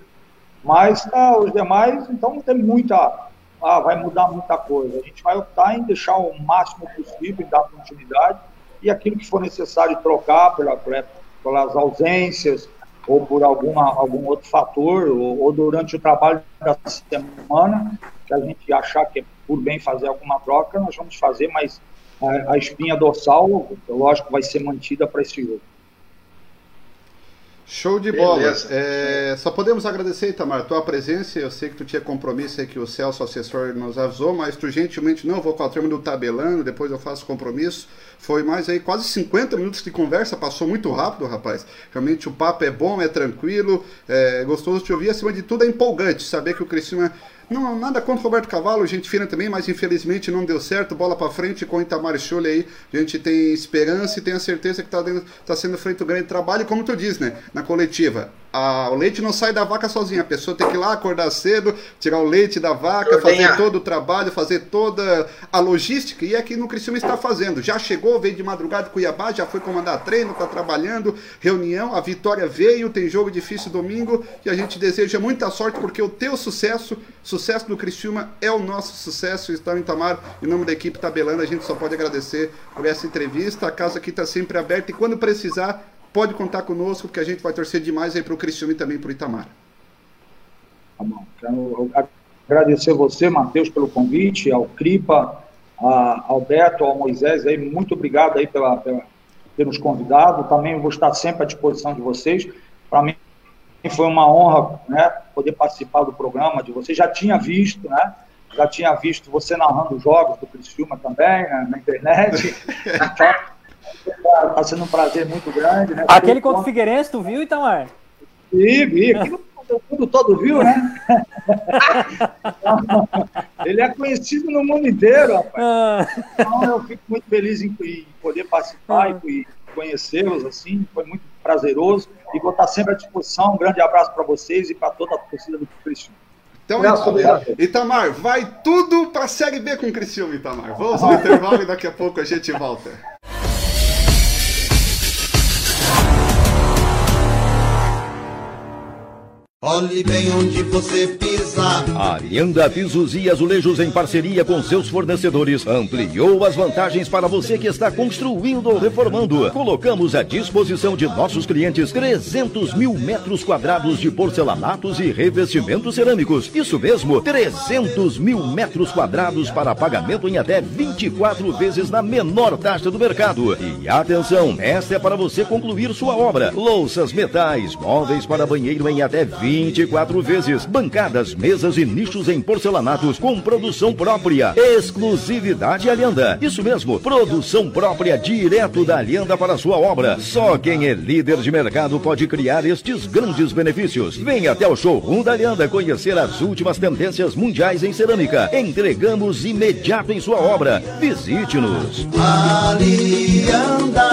Mas tá, os demais, então não tem muita. Ah, vai mudar muita coisa. A gente vai optar em deixar o máximo possível, dar continuidade, e aquilo que for necessário trocar pela, pelas ausências, ou por alguma, algum outro fator, ou, ou, durante o trabalho da semana, que a gente achar que é por bem fazer alguma troca, nós vamos fazer, mas a, a espinha dorsal, lógico, vai ser mantida para esse jogo. Show de bola. É, só podemos agradecer, Itamar, a tua presença. Eu sei que tu tinha compromisso aí que o Celso, assessor, nos avisou, mas tu gentilmente não, vou com a turma do tabelando, depois eu faço compromisso. Foi mais aí quase 50 minutos de conversa, passou muito rápido, rapaz. Realmente o papo é bom, é tranquilo, é gostoso de ouvir, acima de tudo é empolgante saber que o Criciúma não, nada contra o Roberto Cavalo, gente fina também, mas infelizmente não deu certo. Bola para frente com o Itamar Schulli aí. A gente tem esperança e tem a certeza que está tá sendo feito um grande trabalho. como tu diz, né? Na coletiva, a, o leite não sai da vaca sozinha. A pessoa tem que ir lá acordar cedo, tirar o leite da vaca, fazer todo o trabalho, fazer toda a logística. E é que no Criciúma está fazendo. Já chegou, veio de madrugada de Cuiabá, já foi comandar treino, está trabalhando, reunião. A vitória veio, tem jogo difícil domingo. E a gente deseja muita sorte porque o teu sucesso Sucesso do Criciúma é o nosso sucesso. Então, Itamar, em nome da equipe Tabelando, a gente só pode agradecer por essa entrevista. A casa aqui está sempre aberta e quando precisar, pode contar conosco, porque a gente vai torcer demais aí para o Criciúma e também para o Itamar. Tá bom. Quero agradecer você, Matheus, pelo convite, ao Cripa, ao Beto, ao Moisés, aí, muito obrigado aí pela, pela, ter nos convidado. Também vou estar sempre à disposição de vocês. Para mim foi uma honra né, poder participar do programa de você. Já tinha visto, né? Já tinha visto você narrando jogos do Criciúma também, né, na internet. Está tá sendo um prazer muito grande. Né? Aquele contra o Figueirense, tu viu, Itamar? Vi, vi. Aquilo mundo todo viu, né? Ele é conhecido no mundo inteiro, rapaz. Ah. Então eu fico muito feliz em, em poder participar ah. e conhecê-los, assim, foi muito prazeroso e vou estar sempre à disposição. Um grande abraço para vocês e para toda a torcida do Criciúma. Então, Itamar, vai tudo para a Série B com o Criciúma, Itamar. Vamos ao intervalo e daqui a pouco a gente volta. Olhe bem onde você pisa. A Alianda Pisos e Azulejos, em parceria com seus fornecedores, ampliou as vantagens para você que está construindo ou reformando. Colocamos à disposição de nossos clientes 300 mil metros quadrados de porcelanatos e revestimentos cerâmicos. Isso mesmo, 300 mil metros quadrados para pagamento em até 24 vezes na menor taxa do mercado. E atenção, esta é para você concluir sua obra. Louças, metais, móveis para banheiro em até 20 24 vezes. Bancadas, mesas e nichos em porcelanatos com produção própria. Exclusividade Alianda. Isso mesmo, produção própria direto da Alianda para sua obra. Só quem é líder de mercado pode criar estes grandes benefícios. Venha até o showroom da Alianda conhecer as últimas tendências mundiais em cerâmica. Entregamos imediato em sua obra. Visite-nos. Alianda.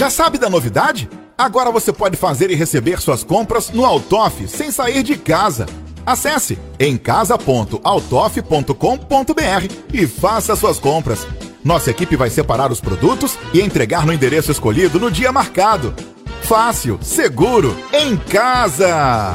Já sabe da novidade? Agora você pode fazer e receber suas compras no Altoff sem sair de casa. Acesse emcasa.autof.com.br e faça suas compras. Nossa equipe vai separar os produtos e entregar no endereço escolhido no dia marcado. Fácil, seguro, em casa!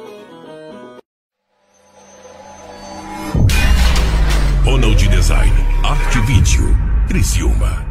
Design, Arte Vídeo, Criciúma.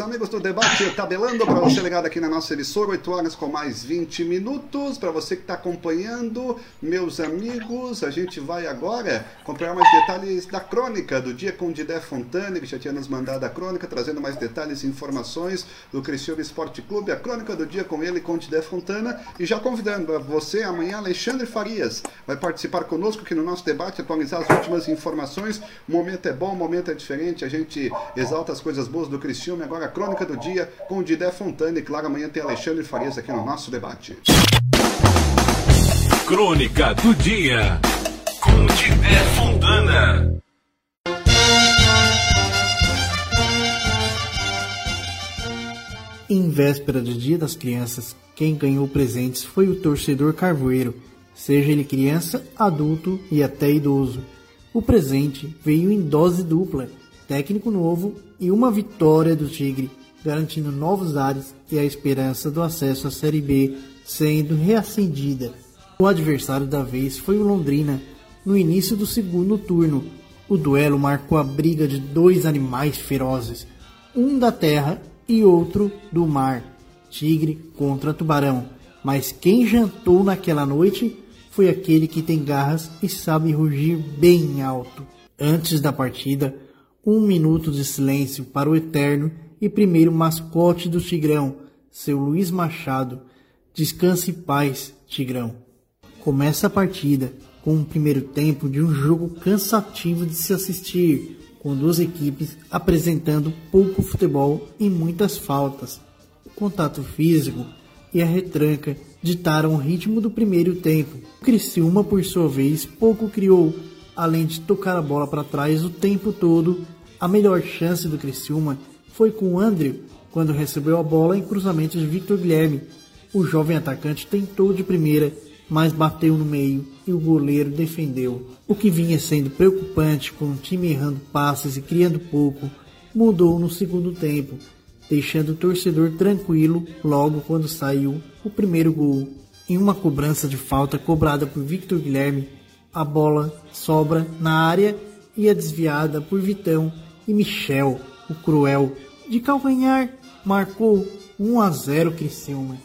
Amigos do debate, tabelando para você ligado aqui na nossa emissora, 8 horas com mais 20 minutos. Para você que está acompanhando, meus amigos, a gente vai agora acompanhar mais detalhes da crônica do dia com Didé Fontane, que já tinha nos mandado a crônica, trazendo mais detalhes e informações do Criciúma Esporte Clube. A crônica do dia com ele, com Didé Fontana. E já convidando você, amanhã, Alexandre Farias vai participar conosco aqui no nosso debate, atualizar as últimas informações. O momento é bom, o momento é diferente, a gente exalta as coisas boas do Criciúma. Agora a crônica do dia com o Didé Fontana e claro, amanhã tem Alexandre Farias aqui no nosso debate. Crônica do dia com Didé Fontana. Em véspera do Dia das Crianças, quem ganhou presentes foi o torcedor carvoeiro, seja ele criança, adulto e até idoso. O presente veio em dose dupla, técnico novo e uma vitória do Tigre, garantindo novos ares e a esperança do acesso à Série B sendo reacendida. O adversário da vez foi o Londrina, no início do segundo turno. O duelo marcou a briga de dois animais ferozes, um da terra e outro do mar, tigre contra tubarão. Mas quem jantou naquela noite foi aquele que tem garras e sabe rugir bem alto. Antes da partida, um minuto de silêncio para o eterno e primeiro mascote do Tigrão, seu Luiz Machado. Descanse em paz, Tigrão. Começa a partida com um primeiro tempo de um jogo cansativo de se assistir, com duas equipes apresentando pouco futebol e muitas faltas. O contato físico e a retranca ditaram o ritmo do primeiro tempo. O Criciúma, por sua vez, pouco criou, além de tocar a bola para trás o tempo todo. A melhor chance do Criciúma foi com o Andrew, quando recebeu a bola em cruzamento de Victor Guilherme. O jovem atacante tentou de primeira, mas bateu no meio e o goleiro defendeu. O que vinha sendo preocupante com o time errando passes e criando pouco, mudou no segundo tempo, deixando o torcedor tranquilo logo quando saiu o primeiro gol. Em uma cobrança de falta cobrada por Victor Guilherme, a bola sobra na área e é desviada por Vitão e Michel, o cruel, de calcanhar, marcou 1 a 0 Criciúma.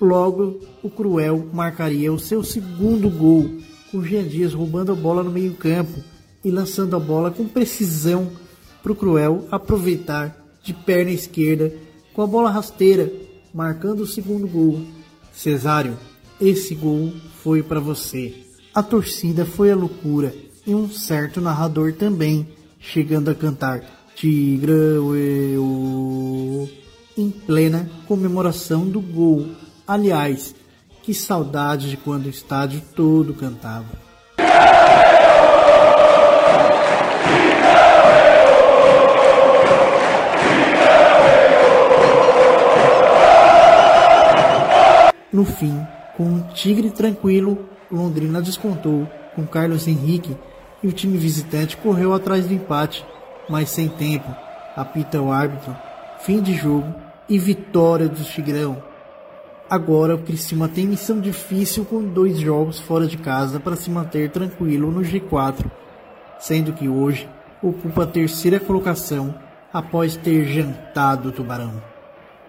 Logo, o Cruel marcaria o seu segundo gol, com Jean Dias roubando a bola no meio-campo e lançando a bola com precisão para o Cruel aproveitar de perna esquerda com a bola rasteira, marcando o segundo gol. Cesário, esse gol foi para você. A torcida foi a loucura e um certo narrador também, chegando a cantar Tigrão eu em plena comemoração do gol Aliás, que saudade de quando o estádio todo cantava. No fim, com um tigre tranquilo, Londrina descontou com Carlos Henrique e o time visitante correu atrás do empate, mas sem tempo. Apita o árbitro, fim de jogo e vitória do Tigrão. Agora o Criciúma tem missão difícil com dois jogos fora de casa para se manter tranquilo no G4, sendo que hoje ocupa a terceira colocação após ter jantado o Tubarão.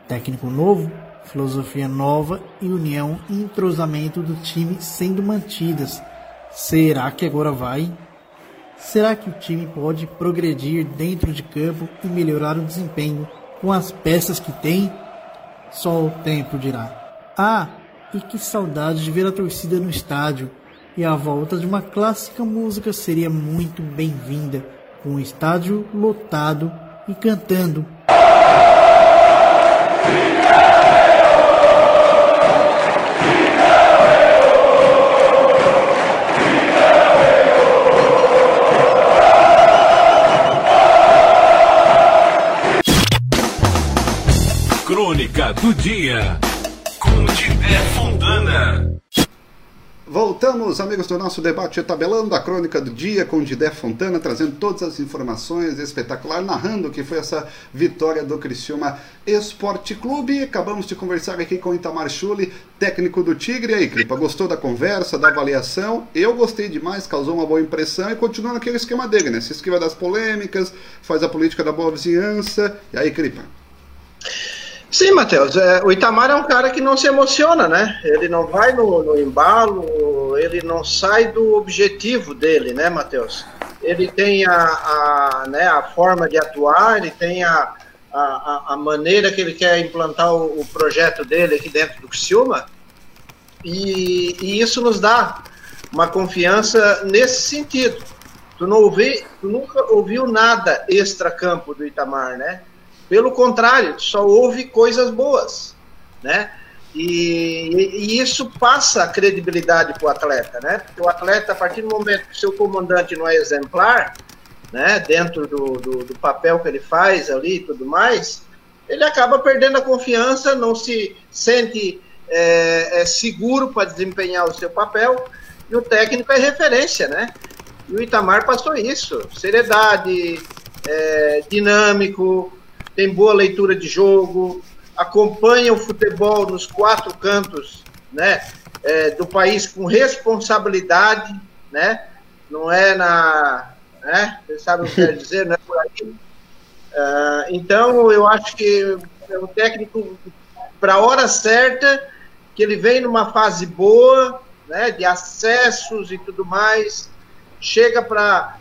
Técnico novo, filosofia nova e união e entrosamento do time sendo mantidas. Será que agora vai? Será que o time pode progredir dentro de campo e melhorar o desempenho com as peças que tem? Só o tempo dirá. Ah, e que saudade de ver a torcida no estádio. E a volta de uma clássica música seria muito bem-vinda, com o estádio lotado e cantando. Do dia. Com Tibé Fontana. Voltamos, amigos do nosso debate tabelando a crônica do dia com Didé Fontana, trazendo todas as informações espetacular, narrando o que foi essa vitória do Criciúma Esporte Clube. Acabamos de conversar aqui com Itamar Chuli, técnico do Tigre. E aí, Cripa, gostou da conversa, da avaliação? Eu gostei demais, causou uma boa impressão e continua naquele esquema dele, né? Se esquiva das polêmicas, faz a política da boa vizinhança. E aí, Cripa? Sim, Matheus. É, o Itamar é um cara que não se emociona, né? Ele não vai no, no embalo, ele não sai do objetivo dele, né, Matheus? Ele tem a, a, né, a forma de atuar, ele tem a, a, a maneira que ele quer implantar o, o, projeto dele aqui dentro do Criciúma, e, e isso nos dá uma confiança nesse sentido. Tu, não ouvi, tu nunca ouviu nada extra-campo do Itamar, né? Pelo contrário, só houve coisas boas, né? E, e, isso passa credibilidade para o atleta, né? Porque o atleta, a partir do momento que o seu comandante não é exemplar, né, dentro do, do, do papel que ele faz ali e tudo mais, ele acaba perdendo a confiança, não se sente é, é seguro para desempenhar o seu papel, e o técnico é referência, né? E o Itamar passou isso, seriedade, é, dinâmico, tem boa leitura de jogo, acompanha o futebol nos quatro cantos né, é, do país com responsabilidade, né? Não é na. Né, você sabe o que quer dizer, não é por aí. Uh, então, eu acho que é um técnico para a hora certa, que ele vem numa fase boa, né, de acessos e tudo mais, chega para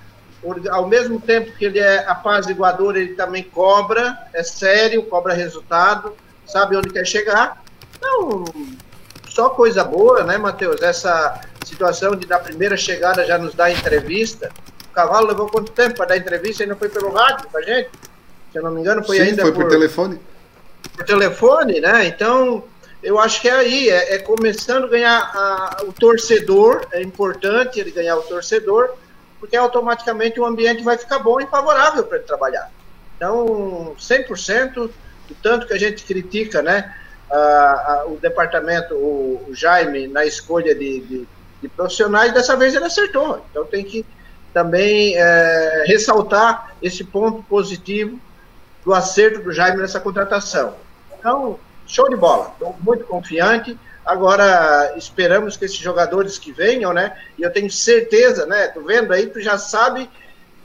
ao mesmo tempo que ele é apaziguador, ele também cobra, é sério, cobra resultado, sabe onde quer chegar. Então, só coisa boa, né, Matheus? Essa situação de na primeira chegada já nos dar entrevista. O cavalo levou quanto tempo para dar entrevista? Ainda foi pelo rádio com a gente? Se eu não me engano, foi Sim, ainda foi por, por telefone. Por telefone, né? Então, eu acho que é aí, é, é começando a ganhar a, o torcedor, é importante ele ganhar o torcedor, porque automaticamente o ambiente vai ficar bom e favorável para ele trabalhar. Então, 100%, o tanto que a gente critica né, a, a, o departamento, o, o, Jaime, na escolha de, de, de, profissionais, dessa vez ele acertou. Então, tem que também é, ressaltar esse ponto positivo do acerto do Jaime nessa contratação. Então, show de bola. Estou muito confiante. Agora, esperamos que esses jogadores que venham, né? E eu tenho certeza, né? Tu vendo aí, tu já sabe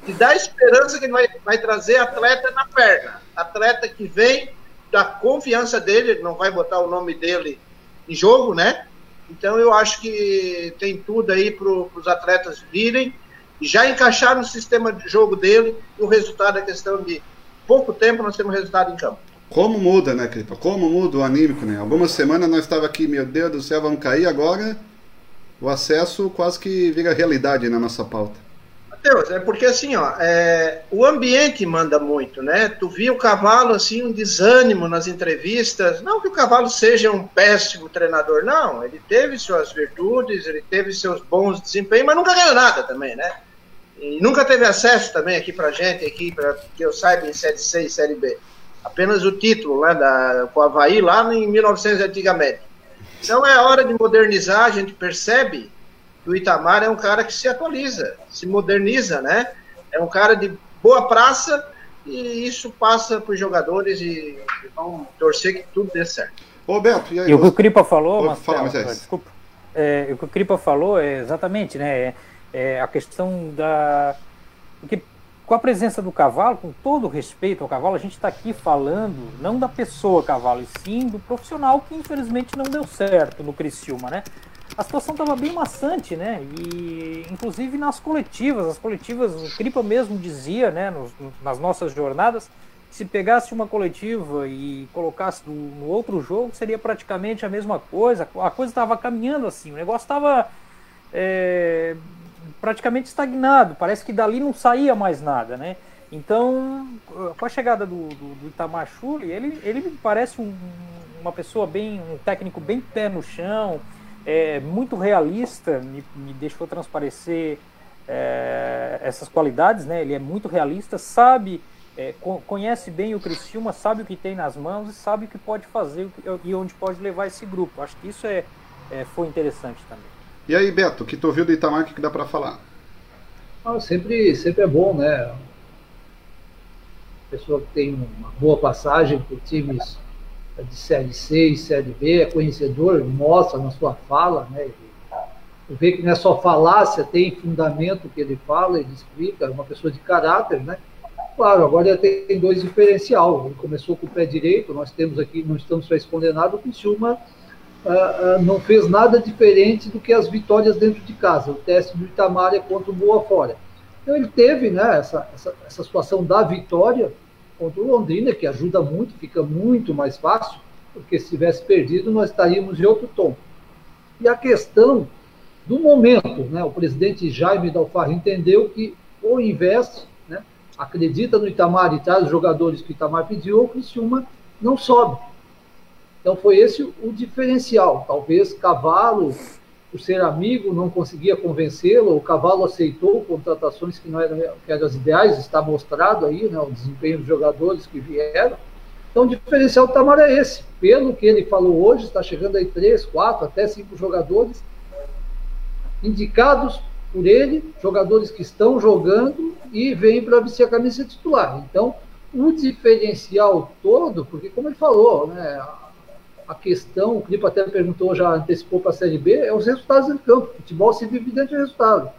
e dá esperança que vai, vai trazer atleta na perna. Atleta que vem da confiança dele, ele não vai botar o nome dele em jogo, né? Então eu acho que tem tudo aí para os atletas virem já encaixar no sistema de jogo dele e o resultado é questão de pouco tempo nós temos resultado em campo. Como muda, né, Cripa? Como muda o anímico, né? Algumas semanas nós estava aqui, meu Deus do céu, vamos cair, agora o acesso quase que vira realidade na nossa pauta. Mateus, é porque assim, ó, é, o ambiente manda muito, né? Tu viu o cavalo assim, um desânimo nas entrevistas. Não que o cavalo seja um péssimo treinador, não. Ele teve suas virtudes, ele teve seus bons desempenhos, mas nunca ganhou nada também, né? E nunca teve acesso também aqui pra gente, aqui, para que eu saiba, em Série C e Série B apenas o título né, da, com o Havaí lá em 1900 antigamente. Então é hora de modernizar, a gente percebe que o Itamar é um cara que se atualiza, se moderniza, né? É um cara de boa praça e isso passa para os jogadores e vão torcer que tudo dê certo. Ô Beto, e aí? E o que o Cripa falou, Marcelo, fala, Marcelo, desculpa. É, o que o Cripa falou é exatamente, né? É, é a questão da. Porque com a presença do cavalo, com todo o respeito ao cavalo, a gente está aqui falando não da pessoa cavalo, e sim do profissional que infelizmente não deu certo no Criciúma, né? A situação estava bem maçante, né? E inclusive nas coletivas, as coletivas, o Cripa mesmo dizia, né, nos, nas nossas jornadas, que se pegasse uma coletiva e colocasse no, no outro jogo, seria praticamente a mesma coisa. A coisa estava caminhando assim, o negócio estava é, praticamente estagnado. Parece que dali não saía mais nada, né? Então, com a chegada do, do, do Itamar Schulli, ele, ele me parece um, uma pessoa bem, um técnico bem pé no chão, é, muito realista, me, me deixou transparecer é, essas qualidades, né? Ele é muito realista, sabe, é, conhece bem o Criciúma, sabe o que tem nas mãos e sabe o que pode fazer e onde pode levar esse grupo. Acho que isso é, é foi interessante também. E aí, Beto, o que tu ouviu do Itamar, que dá para falar? Ah, sempre, sempre é bom, né? Pessoa que tem uma boa passagem por times de Série C e Série B, é conhecedor, mostra na sua fala, né? Vê que não é só falácia, tem fundamento que ele fala, ele explica, é uma pessoa de caráter, né? Claro, agora tem dois diferencial. Ele começou com o pé direito, nós temos aqui, não estamos para esconder nada, o Criciúma não fez nada diferente do que as vitórias dentro de casa. O teste do Itamar é contra o Boa fora. Então ele teve né, essa, essa, essa situação da vitória contra o Londrina, que ajuda muito, fica muito mais fácil, porque se tivesse perdido nós estaríamos em outro tom. E a questão do momento, né, o presidente Jaime Dalfarra entendeu que ou investe, né, acredita no Itamar e traz os jogadores que o Itamar pediu, ou o Criciúma não sobe. Então foi esse o diferencial. Talvez Cavalo, por ser amigo, não conseguia convencê-lo, o Cavalo aceitou contratações que não eram, que eram as ideais, está mostrado aí né, o desempenho dos jogadores que vieram. Então o diferencial do Tamar é esse. Pelo que ele falou hoje, está chegando aí três, quatro, até cinco jogadores indicados por ele, jogadores que estão jogando e vêm para vestir a camisa titular. Então, o diferencial todo, porque como ele falou, né, a questão, o Clipe até perguntou, já antecipou para a Série B, é os resultados em campo. O futebol se divide de resultado.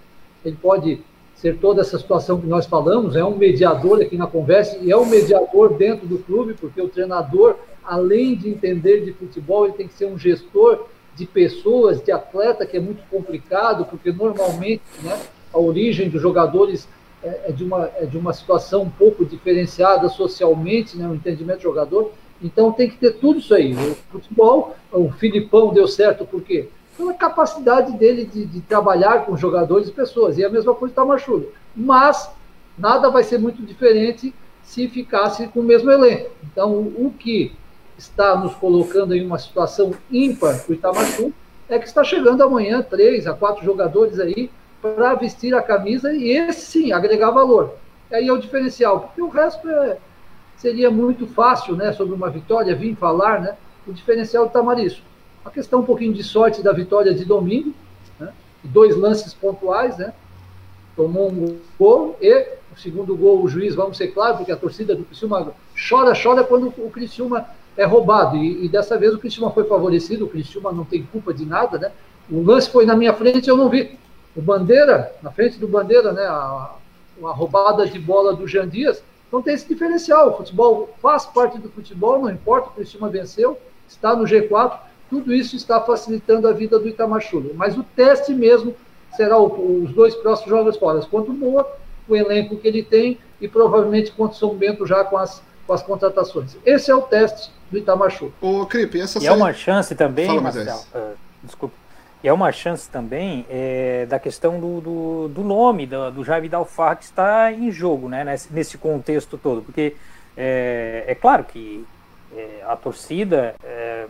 Ele pode ser toda essa situação que nós falamos, é um mediador aqui na conversa, e é um mediador dentro do clube, porque o treinador, além de entender de futebol, ele tem que ser um gestor de pessoas, de atleta, que é muito complicado, porque normalmente né, a origem dos jogadores é, é de, uma, é de uma situação um pouco diferenciada socialmente, né, o entendimento do jogador, então tem que ter tudo isso aí. O futebol, o Filipão deu certo por quê? Pela capacidade dele de, de trabalhar com jogadores e pessoas. E a mesma coisa está Machulo. Mas nada vai ser muito diferente se ficasse com o mesmo elenco. Então, o que está nos colocando em uma situação ímpar para o Itamachu é que está chegando amanhã três a quatro jogadores aí para vestir a camisa e esse sim agregar valor. Aí é o diferencial, porque o resto é, seria muito fácil, né, sobre uma vitória, vir falar, né, o diferencial do Tamariço. A questão um pouquinho de sorte da vitória de domingo, né, dois lances pontuais, né, tomou um gol e o segundo gol o juiz, vamos ser claros, porque a torcida do Criciúma chora, chora quando o Criciúma é roubado, e, e dessa vez o Criciúma foi favorecido, o Criciúma não tem culpa de nada, né, o lance foi na minha frente eu não vi. O Bandeira, na frente do Bandeira, né, a, a roubada de bola do Jean Dias, então tem esse diferencial. O futebol faz parte do futebol, não importa, o Cristiano venceu, está no G4, tudo isso está facilitando a vida do Itamachule. Mas o teste mesmo será o, os dois próximos jogos fora, contra o Boa, o elenco que ele tem e provavelmente contra o São Bento já com as, com as contratações. Esse é o teste do Itamachule. Ô, Cripe, essa E é uma chance também, Fala, Marcelo, uh, desculpa, é uma chance também é, da questão do, do, do nome do, do Jair Dalfar que está em jogo, né, nesse, nesse contexto todo, porque é, é claro que é, a torcida é,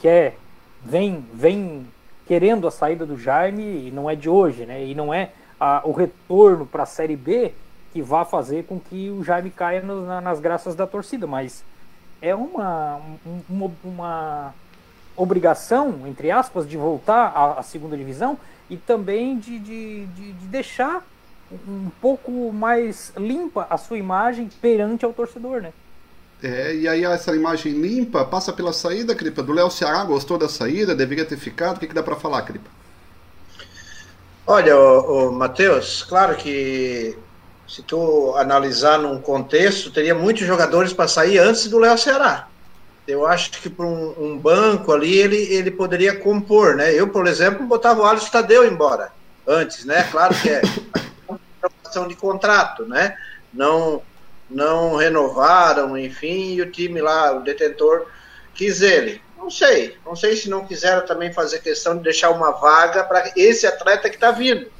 quer, vem, vem querendo a saída do Jaime e não é de hoje, né, e não é a, o retorno para a Série B que vá fazer com que o Jaime caia no, na, nas graças da torcida, mas é uma, uma, uma obrigação, entre aspas, de voltar à, à segunda divisão e também de, de, de, de deixar um pouco mais limpa a sua imagem perante ao torcedor, né? É, e aí essa imagem limpa passa pela saída, Cripa, do Léo Ceará, gostou da saída, deveria ter ficado, o que, que dá para falar, Cripa? Olha, o, o Matheus, claro que se tu analisar num contexto, teria muitos jogadores para sair antes do Léo Ceará. Eu acho que para um, um, banco ali ele, ele poderia compor, né? Eu, por exemplo, botava o Alisson Tadeu embora antes, né? Claro que é renovação de contrato, né? Não não renovaram, enfim, e o time lá, o detentor, quis ele. Não sei, não sei se não quiseram também fazer questão de deixar uma vaga para esse atleta que está vindo,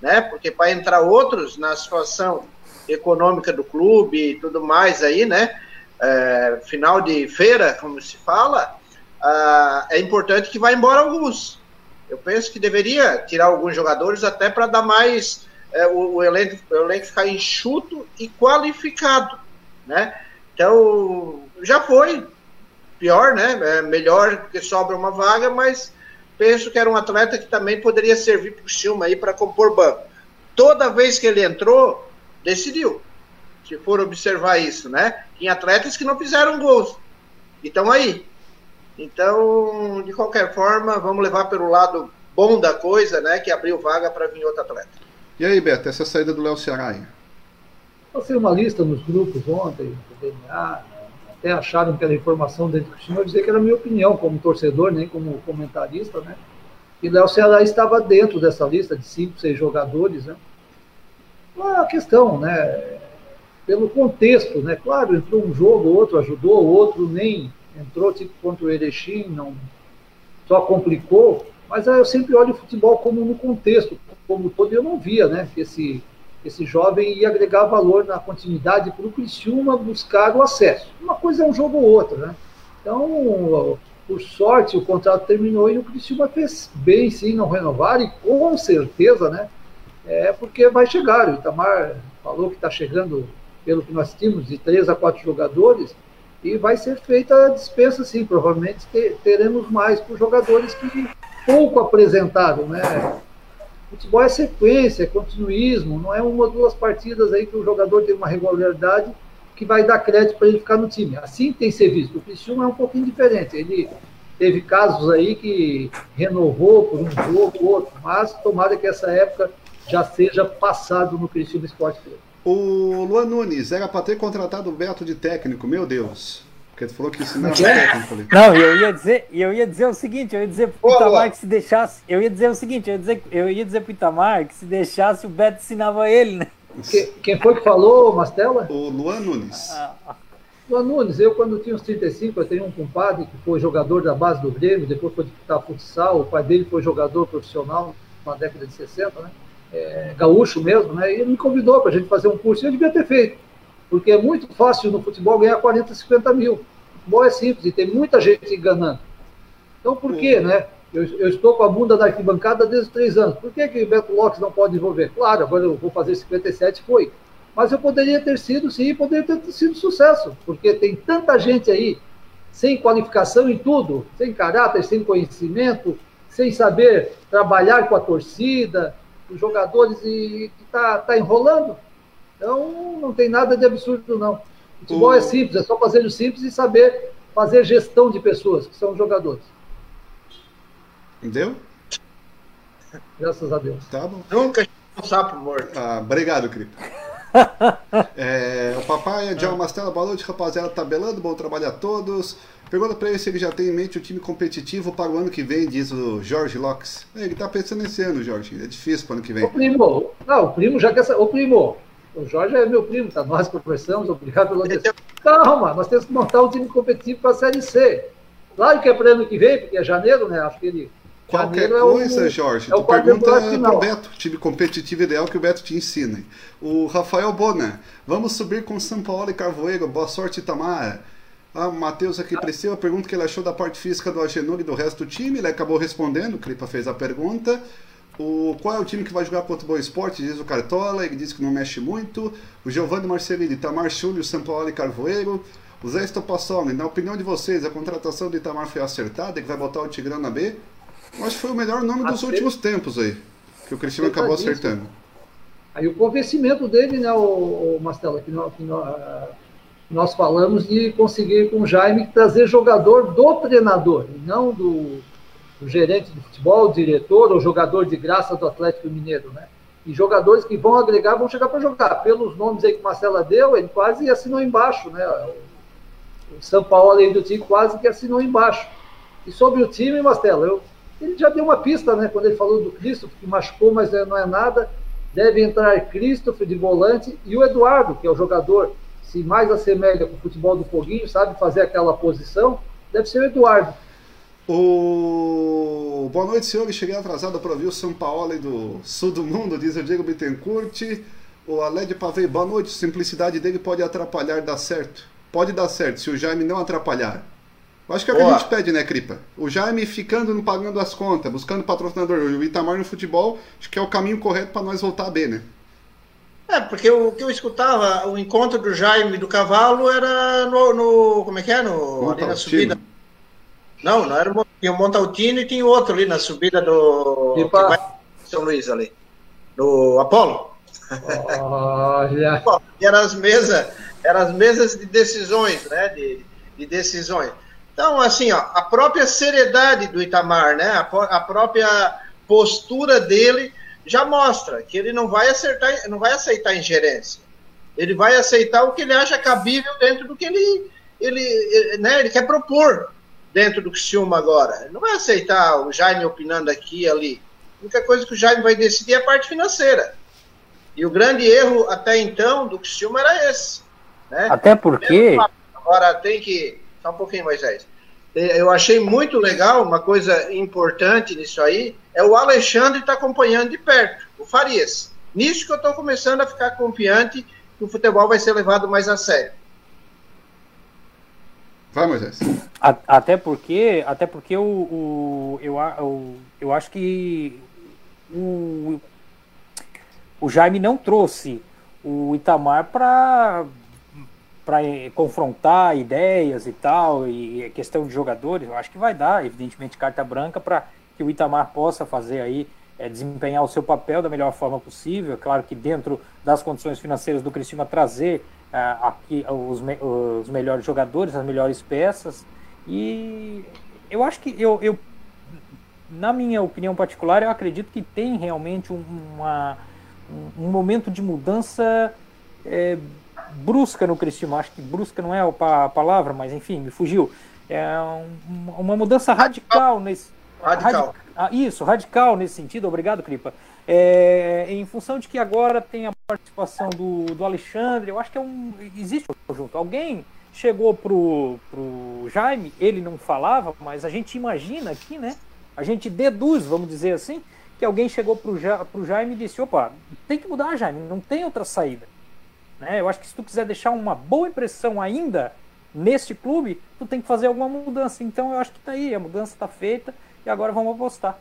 né? Porque para entrar outros na situação econômica do clube e tudo mais aí, né? É, final de feira, como se fala, ah, é importante que vá embora alguns. Eu penso que deveria tirar alguns jogadores até para dar mais é, o, o, elenco, o elenco ficar enxuto e qualificado, né? Então, já foi pior, né? É melhor porque sobra uma vaga, mas penso que era um atleta que também poderia servir para o Silma aí para compor banco. Toda vez que ele entrou, decidiu. Se for observar isso, né? Tem atletas que não fizeram gols. E estão aí. Então, de qualquer forma, vamos levar pelo lado bom da coisa, né? Que abriu vaga para vir outro atleta. E aí, Beto, essa saída do Léo Ceará? Passei uma lista nos grupos ontem, do DNA, até acharam que era informação dentro do time, eu dizer que era a minha opinião como torcedor, nem como comentarista, né? E Léo Ceará estava dentro dessa lista de cinco, seis jogadores, né? Não é a questão, né? Pelo contexto, né? Claro, entrou um jogo, outro ajudou, outro nem entrou, tipo contra o Erechim, não só complicou, mas eu sempre olho o futebol como no contexto, como todo, eu não via, né? Que esse, esse jovem ia agregar valor na continuidade para o Criciúma buscar o acesso. Uma coisa é um jogo ou outro, né? Então, por sorte, o contrato terminou e o Criciúma fez bem, sim, não renovar, e com certeza, né? É porque vai chegar. O Itamar falou que está chegando, pelo que nós tínhamos, de três a quatro jogadores, e vai ser feita a dispensa, sim. Provavelmente teremos mais por jogadores que pouco apresentaram, né? Futebol é sequência, é continuismo, não é uma ou duas partidas aí que o jogador tem uma regularidade que vai dar crédito para ele ficar no time. Assim tem que ser visto. O Criciúma é um pouquinho diferente. Ele teve casos aí que renovou por um jogo ou outro, mas tomara que essa época já seja passado no Criciúma Esporte Clube. O Luan Nunes era para ter contratado o Beto de técnico, meu Deus. Porque tu falou que isso não é técnico ali. Não, eu ia dizer, eu ia dizer o seguinte, eu ia dizer pro Itamar que se deixasse. Eu ia dizer o seguinte, eu ia dizer, eu ia dizer pro Itamar que se deixasse o Beto ensinava ele, né? Que, quem foi que falou, Mastela? O Luan Nunes. Ah, Luan Nunes, eu quando tinha uns 35, eu tenho um compadre que foi jogador da base do Grêmio, depois foi disputar futsal, o pai dele foi jogador profissional na década de 60, né? É, gaúcho mesmo, né? E ele me convidou para a gente fazer um curso e eu devia ter feito. Porque é muito fácil no futebol ganhar 40, 50 mil futebol é simples e tem muita gente enganando. Então, por quê, né? Eu, eu, estou com a bunda da arquibancada desde os três anos. Por que, que o Beto Lopes não pode desenvolver? Claro, agora eu vou fazer 57, foi. Mas eu poderia ter sido, sim, poderia ter sido sucesso, porque tem tanta gente aí sem qualificação em tudo, sem caráter, sem conhecimento, sem saber trabalhar com a torcida, os jogadores e que está tá enrolando. Então, não tem nada de absurdo, não. Futebol o... é simples, é só fazer o simples e saber fazer gestão de pessoas, que são os jogadores. Entendeu? Graças a Deus. Tá bom. Nunca um sapo morto. Ah, obrigado, Cripo. É, o papai é John Mastella, boa noite, rapaziada. Tabelando, bom trabalho a todos. Pergunta pra ele se ele já tem em mente o time competitivo para o ano que vem, diz o Jorge Locks. É, ele tá pensando nesse ano, Jorge. É difícil para o ano que vem. O primo, não, o primo já quer saber. O primo, o Jorge é meu primo, tá? Nós conversamos, obrigado pela atenção. Calma, nós temos que montar um time competitivo para a Série C. Claro que é para ano que vem, porque é janeiro, né? Acho que ele. Qualquer coisa, é o, Jorge, é tu pergunta pro Beto, time competitivo ideal que o Beto te ensina. O Rafael Bona, vamos subir com São Paulo e Carvoeiro, boa sorte, Itamar. Ah, o Matheus aqui Priscila pergunta o que ele achou da parte física do Agenor e do resto do time. Ele acabou respondendo, o Clipa fez a pergunta. O, qual é o time que vai jogar contra o Boa Esporte? Diz o Cartola, ele diz que não mexe muito. O Giovanni Marcelini, Tamar Chúlio, São Paulo e Carvoeiro. O Zé Estopassoli, na opinião de vocês, a contratação do Itamar foi acertada, que vai botar o Tigrão na B? Eu acho que foi o melhor nome dos últimos tempos aí, que o Cristiano acabou acertando. Aí o convencimento dele, né, o, Mastela, que nós, que nós, nós falamos de conseguir com o Jaime trazer jogador do treinador, e não do, do gerente de futebol, diretor ou jogador de graça do Atlético Mineiro, né? E jogadores que vão agregar, vão chegar para jogar. Pelos nomes aí que o Marcela deu, ele quase assinou embaixo, né? O, o São Paulo aí do time quase que assinou embaixo. E sobre o time, Marcelo, eu, ele já deu uma pista, né? Quando ele falou do Cristo, que machucou, mas não é nada. Deve entrar Christopher de volante e o Eduardo, que é o jogador se mais assemelha com o futebol do Foguinho, sabe fazer aquela posição, deve ser o Eduardo. O... Boa noite, senhores. Cheguei atrasado para ouvir o São Paulo do sul do mundo, diz o Diego Bittencourt. O Aled Pavei, boa noite. Simplicidade dele pode atrapalhar, dar certo. Pode dar certo, se o Jaime não atrapalhar. Eu acho que é o que a gente pede, né, Cripa? O Jaime ficando não pagando as contas, buscando patrocinador. E o Itamar no futebol, acho que é o caminho correto para nós voltar a B, né? É, porque o que eu escutava, o encontro do Jaime e do Cavalo era no. no- como é que é? No, ali na subida. Não, não era tinha o Montaltino e tinha outro ali na subida do. Que pra- vai São Luís ali. Do Apolo. Olha. E eram as mesas, eram as mesas de decisões, né? De, de decisões. Então, assim, ó, a própria seriedade do Itamar, né? A, a própria postura dele já mostra que ele não vai acertar, não vai aceitar ingerência. Ele vai aceitar o que ele acha cabível dentro do que ele, ele, ele, né, ele quer propor dentro do Criciúma agora. Ele não vai aceitar o Jaime opinando aqui e ali. A única coisa que o Jaime vai decidir é a parte financeira. E o grande erro até então do Criciúma era esse. Né? Até porque. Agora tem que. Só um pouquinho, Moisés. Eu achei muito legal, uma coisa importante nisso aí, é o Alexandre estar acompanhando de perto, o Farias. Nisso que eu estou começando a ficar confiante que o futebol vai ser levado mais a sério. Vai, Moisés. Até porque, até porque o, o- eu, o- eu acho que o, o Jaime não trouxe o Itamar para para confrontar ideias e tal, e questão de jogadores, eu acho que vai dar, evidentemente, carta branca para que o Itamar possa fazer aí, é, desempenhar o seu papel da melhor forma possível. É claro que dentro das condições financeiras do Criciúma trazer ah, aqui os, me- os melhores jogadores, as melhores peças. E eu acho que eu, eu na minha opinião particular, eu acredito que tem realmente um- uma, um, um momento de mudança é, brusca no Criciúma. Acho que brusca não é a pa- a palavra, mas enfim, me fugiu. É um- uma mudança radical nesse. Radical. radi- ah, isso, radical nesse sentido. Obrigado, Cripa. É, em função de que agora tem a participação do, do Alexandre, eu acho que é um, existe um conjunto. Alguém chegou pro, pro Jaime, ele não falava, mas a gente imagina aqui, né? A gente deduz, vamos dizer assim, que alguém chegou pro, ja, pro Jaime e disse: opa, tem que mudar, Jaime, não tem outra saída. Né? Eu acho que se tu quiser deixar uma boa impressão ainda neste clube, tu tem que fazer alguma mudança. Então eu acho que tá aí, a mudança está feita e agora vamos apostar.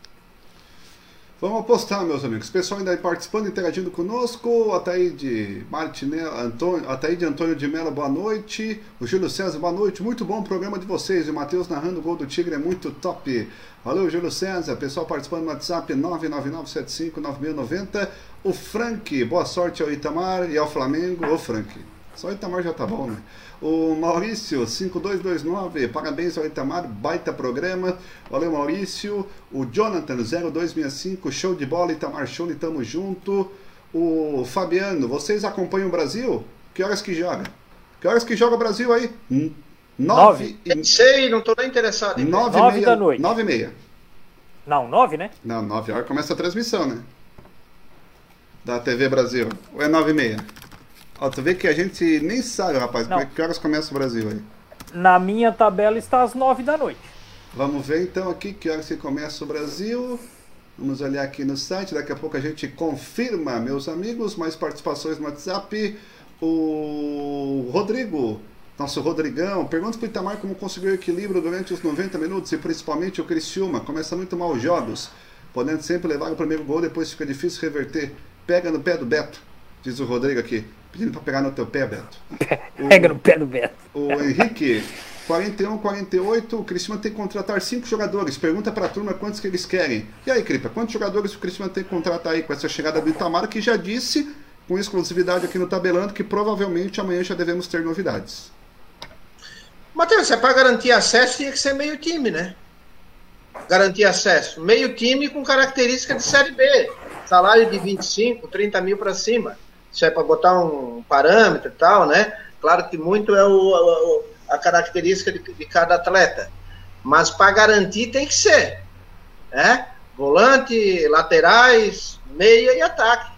Vamos apostar, meus amigos. O pessoal ainda participando, interagindo conosco. Ataíde Martinelli, Antônio, Ataíde Antônio de Mello, boa noite. O Júlio César, boa noite. Muito bom o programa de vocês. E o Matheus narrando o gol do Tigre é muito top. Valeu, Júlio César. Pessoal participando no WhatsApp 999759690. O Frank, boa sorte ao Itamar e ao Flamengo. Ô, Frank. Só o Itamar já tá bom, né? O Maurício, 5229, parabéns ao Itamar, baita programa. Valeu, Maurício. O Jonathan, 0265, show de bola, Itamar Show, tamo junto. O Fabiano, vocês acompanham o Brasil? Que horas que joga? Que horas que joga o Brasil aí? Hum, Nove e Sei, não estou nem interessado em ver. nove e Nove meia, da noite. Nove e meia. Não, nove, né? Não, nove horas começa a transmissão, né? Da TV Brasil. Ou é nove e meia? Ó, tu vê que a gente nem sabe, rapaz, Não. que horas começa o Brasil aí. Na minha tabela está às nove da noite. Vamos ver então aqui que horas que começa o Brasil. Vamos olhar aqui no site, daqui a pouco a gente confirma, meus amigos, mais participações no WhatsApp. O Rodrigo, nosso Rodrigão, pergunta para o Itamar como conseguiu equilíbrio durante os 90 minutos e principalmente o Criciúma. Começa muito mal os jogos, podendo sempre levar o primeiro gol, depois fica difícil reverter. Pega no pé do Beto, diz o Rodrigo aqui. Pedindo para pegar no teu pé, Beto. Pega no pé do Beto. O Henrique, 41, 48, o Cristiano tem que contratar cinco jogadores. Pergunta para a turma quantos que eles querem. E aí, Cripa, quantos jogadores o Cristiano tem que contratar aí com essa chegada do Itamar, que já disse com exclusividade aqui no Tabelando que provavelmente amanhã já devemos ter novidades. Matheus, é para garantir acesso, tinha que ser meio time, né? Garantir acesso. Meio time com característica de Série B. Salário de 25, 30 mil para cima. Isso é para botar um parâmetro e tal, né? Claro que muito é o, o a característica de, de, cada atleta. Mas para garantir tem que ser. Né? Volante, laterais, meia e ataque.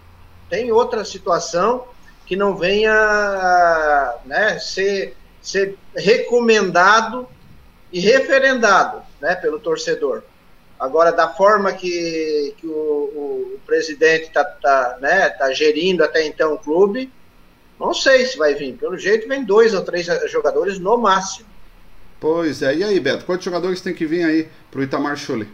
Tem outra situação que não venha né, ser ser recomendado e referendado né, pelo torcedor. Agora, da forma que, que o, o, presidente está tá, né, tá gerindo até então o clube, não sei se vai vir. Pelo jeito, vem dois ou três jogadores no máximo. Pois é. E aí, Beto, quantos jogadores tem que vir aí para o Itamar Chuli?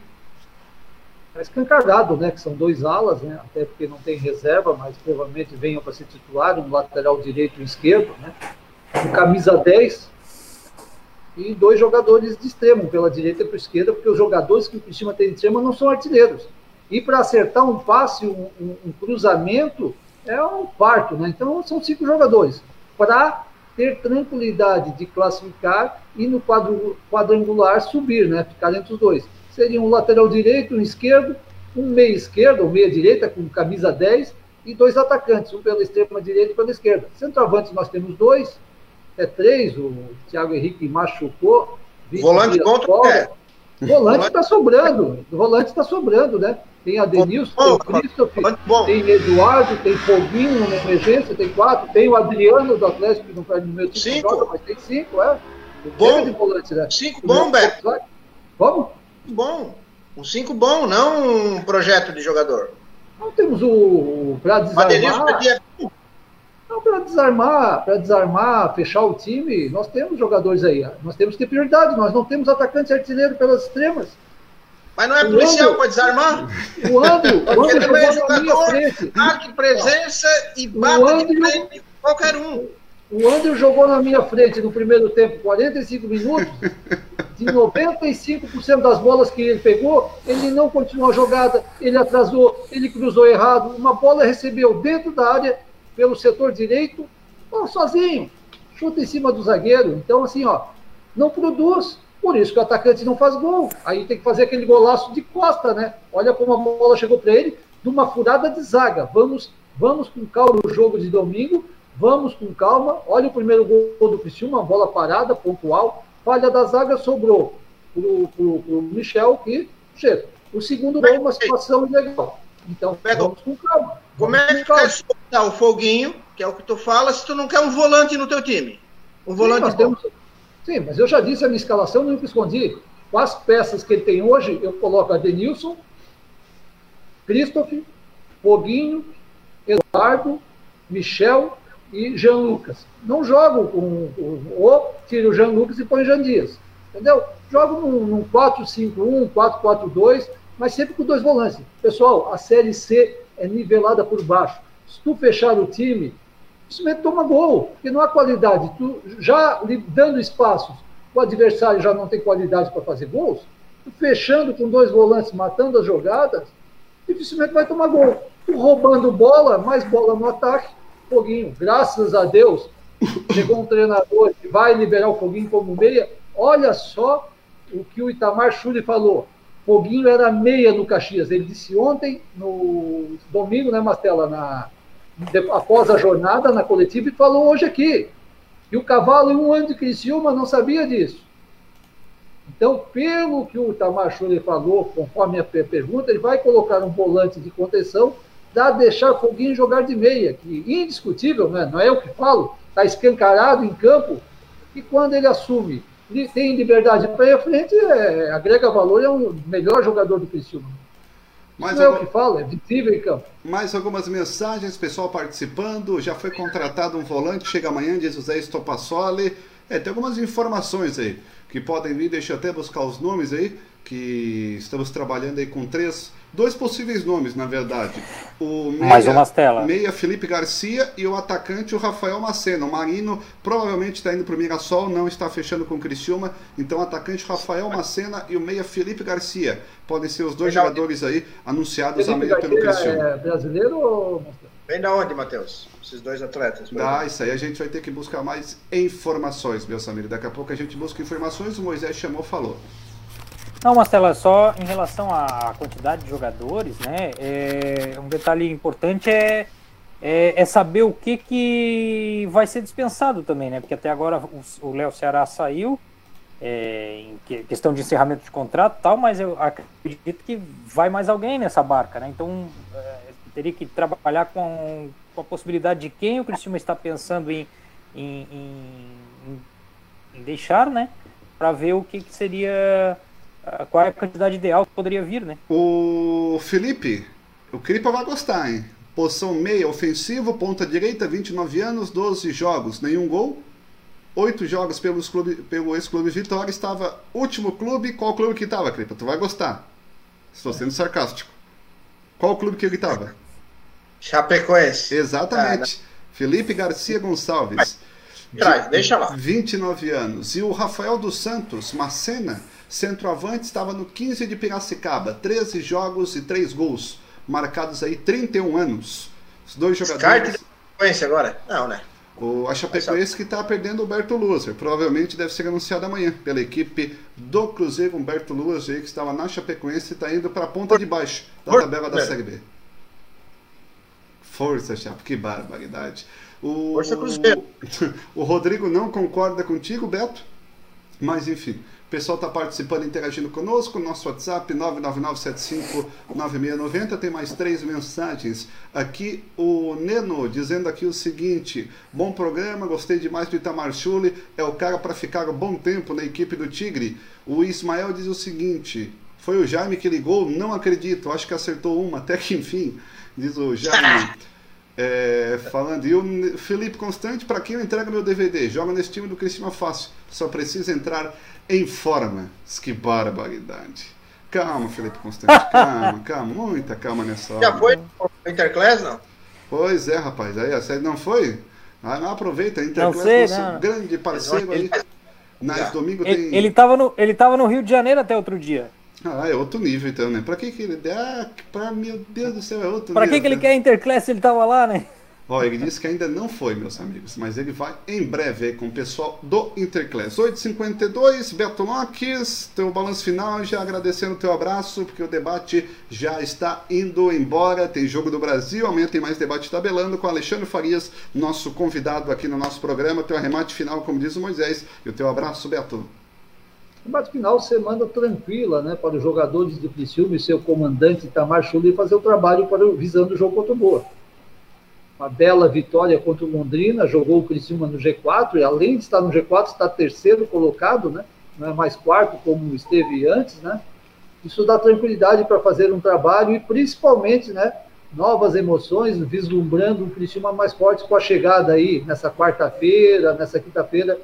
É escancarado, né? Que são dois alas, né? Até porque não tem reserva, mas provavelmente venham para ser titular, um lateral direito e um esquerdo, né? com camisa 10 e dois jogadores de extremo, pela direita e pela esquerda, porque os jogadores que o Cristina tem de extremo não são artilheiros. E para acertar um passe, um, um, um, cruzamento, é um parto, né? Então são cinco jogadores. Para ter tranquilidade de classificar e no quadro, quadrangular subir, né? Ficar entre os dois. Seria um lateral direito, um esquerdo, um meia esquerda ou meia direita com camisa 10 e dois atacantes, um pela extrema direita e pela esquerda. Centroavantes nós temos dois, é três, o Thiago Henrique machucou. Volante contra o pé. Volante está sobrando. Volante está sobrando, né? Tem Adenilson, tem o Christopher, tem Eduardo, tem Foguinho na emergência, tem quatro, tem o Adriano do Atlético, que não perde no meu time, cinco. mas tem cinco, é. Bom. De volante, né? Cinco bom, Beto. Como? Bom. Um cinco bom, não um projeto de jogador. Não temos o. o para desarmar. Adenilson então, para desarmar, para desarmar, fechar o time, nós temos jogadores aí. Nós temos que ter prioridade. Nós não temos atacante artilheiro pelas extremas. Mas não é policial para desarmar? O Andro, o Andro jogou é na minha frente. Marque presença e bata de frente qualquer um. O André jogou na minha frente no primeiro tempo 45 minutos. De 95% das bolas que ele pegou, ele não continuou a jogada, ele atrasou, ele cruzou errado. Uma bola recebeu dentro da área, pelo setor direito, ó, sozinho, chuta em cima do zagueiro. Então, assim, ó, não produz. Por isso que o atacante não faz gol. Aí tem que fazer aquele golaço de costa, né? Olha como a bola chegou para ele, de uma furada de zaga. Vamos, vamos com calma no jogo de domingo, vamos com calma. Olha o primeiro gol do Cristiano, uma bola parada, pontual. Falha da zaga sobrou pro, pro, pro Michel, que chega. O segundo gol, uma situação ilegal. Então, vamos com calma. Como é que tu quer soltar o foguinho, que é o que tu fala, se tu não quer um volante no teu time? Um volante Sim, temos... Sim, mas eu já disse a minha escalação, não escondi. Com as peças que ele tem hoje, eu coloco a Denilson, Christoph, Foguinho, Eduardo, Michel e Jean Lucas. Não jogo com, ou tiro o Jean Lucas e põe Jean Dias. Entendeu? Jogo num, num 4-5-1, 4-4-2, mas sempre com dois volantes. Pessoal, a Série C é nivelada por baixo. Se tu fechar o time, simplesmente toma gol, porque não há qualidade. Tu já dando espaços, o adversário já não tem qualidade para fazer gols, tu fechando com dois volantes, matando as jogadas, dificilmente vai tomar gol. Tu roubando bola, mais bola no ataque, Foguinho, graças a Deus, chegou um treinador que vai liberar o Foguinho como meia. Olha só o que o Itamar Chuli falou. Foguinho era meia no Caxias. Ele disse ontem, no domingo, né, Mastela, na, após a jornada na coletiva, e falou hoje aqui. E o cavalo, em um ano de Criciúma, não sabia disso. Então, pelo que o Tamar Schuller falou, conforme a pergunta, ele vai colocar um volante de contenção para deixar Foguinho jogar de meia, que indiscutível, né? não é eu que falo, está escancarado em campo, e quando ele assume tem liberdade para ir à frente, é, agrega valor, é o melhor jogador do Criciúma. Mais Isso algum... é o que fala, é visível em campo. Mais algumas mensagens, pessoal participando. Já foi contratado um volante, chega amanhã, diz o Zé Estopassoli. É, tem algumas informações aí que podem vir, deixa eu até buscar os nomes aí, que estamos trabalhando aí com três dois possíveis nomes, na verdade. O meia, Mais uma tela. meia Felipe Garcia e o atacante o Rafael Macena. O Marino provavelmente está indo para o Mirassol, não está fechando com o Criciúma. Então, o atacante Rafael Macena e o meia Felipe Garcia podem ser os dois jogadores aí anunciados a Felipe meia pelo Garcia Criciúma. é brasileiro ou... Vem da onde, Matheus? Esses dois atletas. Dá, isso aí a gente vai ter que buscar mais informações, meus amigos. Daqui a pouco a gente busca informações, o Moisés chamou, falou. Não, Marcela, só em relação à quantidade de jogadores, né? é, um detalhe importante é, é, é saber o que, que vai ser dispensado também, né? Porque até agora o- Léo Ceará saiu é, em que- questão de encerramento de contrato e tal, mas eu acredito que vai mais alguém nessa barca, né? Então é, teria que trabalhar com, com a possibilidade de quem o Cristiano está pensando em, em, em- em deixar, né? Para ver o que, que seria qual é a quantidade ideal que poderia vir, né? O Felipe, o Cripa vai gostar, hein? Posição meia, ofensivo, ponta direita, 29 anos, 12 jogos, nenhum gol. 8 jogos pelos clube, pelo ex-clube Vitória, estava último clube. Qual clube que estava, Cripa? Tu vai gostar. Estou sendo sarcástico. Qual clube que ele estava? Chapecoense. Exatamente. Felipe Garcia Gonçalves. Traz, deixa lá. 29 anos. E o Rafael dos Santos, Macena, centroavante, estava no 15 de Piracicaba. 13 jogos e 3 gols. Marcados aí 31 anos. Os dois Descarte jogadores. Chapecoense agora? Não, né? O, a Chapecoense que está perdendo o Humberto Luzer. Provavelmente deve ser anunciado amanhã pela equipe do Cruzeiro. Humberto Luzer, que estava na Chapecoense, está indo para a ponta de baixo da tabela da Por- Série B. Força, Chape, que barbaridade. O, Força Cruzeiro. o Rodrigo não concorda contigo, Beto, mas enfim. O pessoal está participando, interagindo conosco. Nosso WhatsApp 999759690. Tem mais três mensagens. Aqui o Neno dizendo aqui o seguinte: bom programa, gostei demais do Itamar Schulli. É o cara para ficar um bom tempo na equipe do Tigre. O Ismael diz o seguinte: foi o Jaime que ligou? Não acredito. Acho que acertou uma, até que enfim. Diz o Jaime. É, falando, e o Felipe Constante, para quem eu entrego meu DVD? Joga nesse time do Cristina Fácil. Só precisa entrar em forma. Que barbaridade. Calma, Felipe Constante, calma, calma, muita calma nessa hora. Já foi Interclass, não? Pois é, rapaz, aí a série não foi? Ah, não aproveita, Interclass sei, nosso não. grande parceiro aí. Nas domingo tem. Ele, ele, tava no, ele tava no Rio de Janeiro até outro dia. Ah, é outro nível então, né? Pra que que ele. Ah, pra, meu Deus do céu, é outro Pra nível. que, que ele né? quer Interclass se ele tava lá, né? Ó, ele disse que ainda não foi, meus amigos, mas ele vai em breve aí com o pessoal do Interclass. 8h52, Beto Lopes, teu balanço final, já agradecendo o teu abraço, porque o debate já está indo embora. Tem Jogo do Brasil, amanhã tem mais debate tabelando com Alexandre Farias, nosso convidado aqui no nosso programa. Teu arremate final, como diz o Moisés, e o teu abraço, Beto. Mas final, semana tranquila né, para os jogadores do Criciúma e seu comandante Itamar Schulli fazer o trabalho para, visando o jogo contra o Boa. Uma bela vitória contra o Londrina, jogou o Criciúma no G4 e além de estar no G4, está terceiro colocado, né? não é mais quarto como esteve antes. Né? Isso dá tranquilidade para fazer um trabalho e principalmente né, novas emoções, vislumbrando um Criciúma mais forte com a chegada aí nessa quarta-feira, nessa quinta-feira,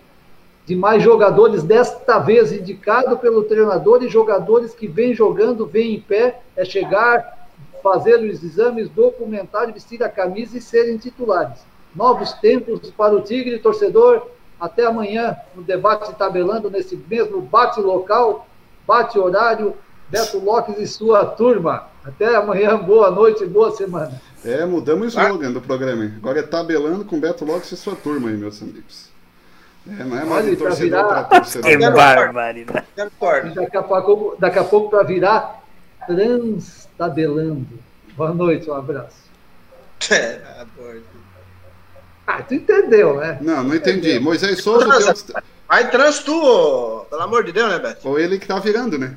de mais jogadores, desta vez indicado pelo treinador, e jogadores que vêm jogando, vêm em pé, é chegar, fazer os exames, documentar, vestir a camisa e serem titulares. Novos tempos para o Tigre, torcedor. Até amanhã, no debate tabelando, nesse mesmo bate local, bate horário, Beto Lopes e sua turma. Até amanhã, boa noite, boa semana. É, mudamos o slogan do programa. Agora é tabelando com Beto Lopes e sua turma aí, meus amigos. É, não é mais Olha, de torcedor virar- para torcedor. Que barbaridade. E daqui a pouco, daqui a pouco para virar transtabelando. Boa noite, um abraço. É, adoro. Ah, tu entendeu, né? Não, não entendi. Moisés Souza, teu desta- Vai trans tu, ô. pelo amor de Deus, né, Beto? ou ele que tá virando, né?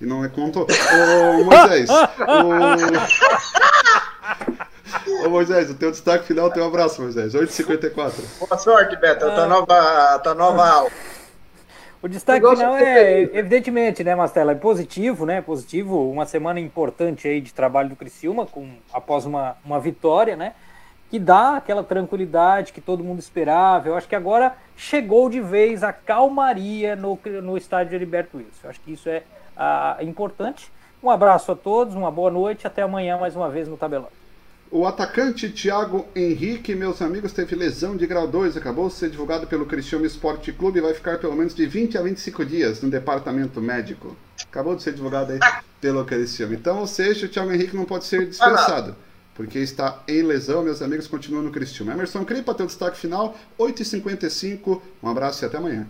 E não é contou. Ô, Moisés, ô... ô, Moisés, o teu destaque final, teu abraço, Moisés. 8h54. Boa sorte, Beto. A tua nova, a tua nova aula. O destaque final é é, evidentemente, né, Mastela, é positivo, né, positivo, uma semana importante aí de trabalho do Criciúma, com, após uma, uma vitória, né, que dá aquela tranquilidade que todo mundo esperava, eu acho que agora chegou de vez a calmaria no, no estádio de Heriberto Wilson, eu acho que isso é ah, importante, Um abraço a todos, uma boa noite, até amanhã mais uma vez no Tabelão. O atacante Thiago Henrique, meus amigos, teve lesão de grau 2, acabou de ser divulgado pelo Cristiano Esporte Clube e vai ficar pelo menos de 20 a 25 dias no departamento médico. Acabou de ser divulgado aí pelo Cristiano. Então, ou seja, o Thiago Henrique não pode ser dispensado, porque está em lesão, meus amigos, continua no Cristiano. Emerson Cripa, teu destaque final, 8h55. Um abraço e até amanhã.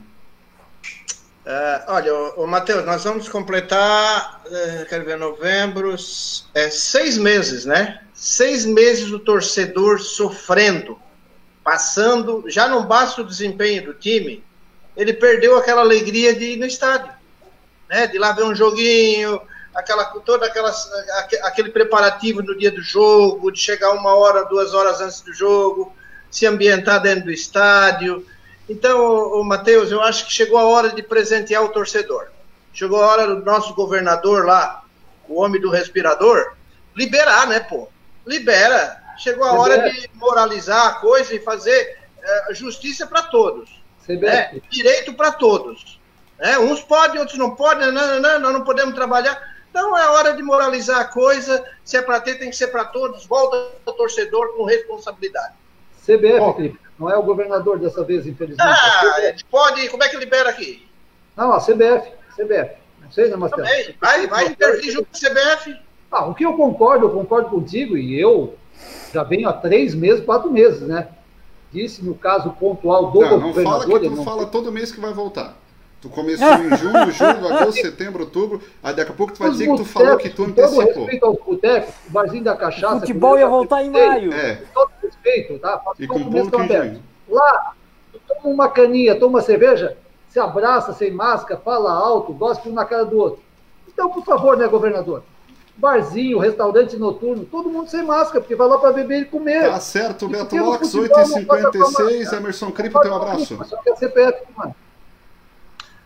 Uh, olha, o, o Matheus, nós vamos completar, uh, quero ver, novembro, é, seis meses, né? Seis meses o torcedor sofrendo, passando, já não basta o desempenho do time, ele perdeu aquela alegria de ir no estádio, né? De lá ver um joguinho, aquela, toda aquela, aquele preparativo no dia do jogo, de chegar uma hora, duas horas antes do jogo, se ambientar dentro do estádio, então, o Matheus, eu acho que chegou a hora de presentear o torcedor. Chegou a hora do nosso governador lá, o homem do respirador, liberar, né, pô? Libera. Chegou a hora de moralizar a coisa e fazer é, justiça para todos. Né? Direito para todos. Né? Uns podem, outros não podem, não, não, nós não podemos trabalhar. Então é hora de moralizar a coisa. Se é para ter, tem que ser para todos. Volta ao torcedor com responsabilidade. CBF, Bom, não é o governador dessa vez, infelizmente. Ah, é pode. Como é que libera aqui? Não, a CBF. CBF. Não sei, né, Marcelo? Vai, vai intervir junto com a CBF. Ah, o que eu concordo, eu concordo contigo, e eu já venho há três meses, quatro meses, né? Disse no caso pontual do não, governador. Não fala que tu não fala todo mês que vai voltar. Tu começou em junho, julho, agosto, setembro, outubro, aí daqui a pouco tu vai dizer que tu falou que tu antecipou. Com todo respeito aos botecos, o barzinho da cachaça... O futebol ia voltar em maio. É. Todo respeito, tá? E com público em Lá, tu toma uma caninha, toma uma cerveja, se abraça sem máscara, fala alto, gosta um na cara do outro. Então, por favor, né, governador? Barzinho, restaurante noturno, todo mundo sem máscara, porque vai lá para beber e comer. Tá certo, Beto Locks, 8h56, Emerson Cripo, teu abraço.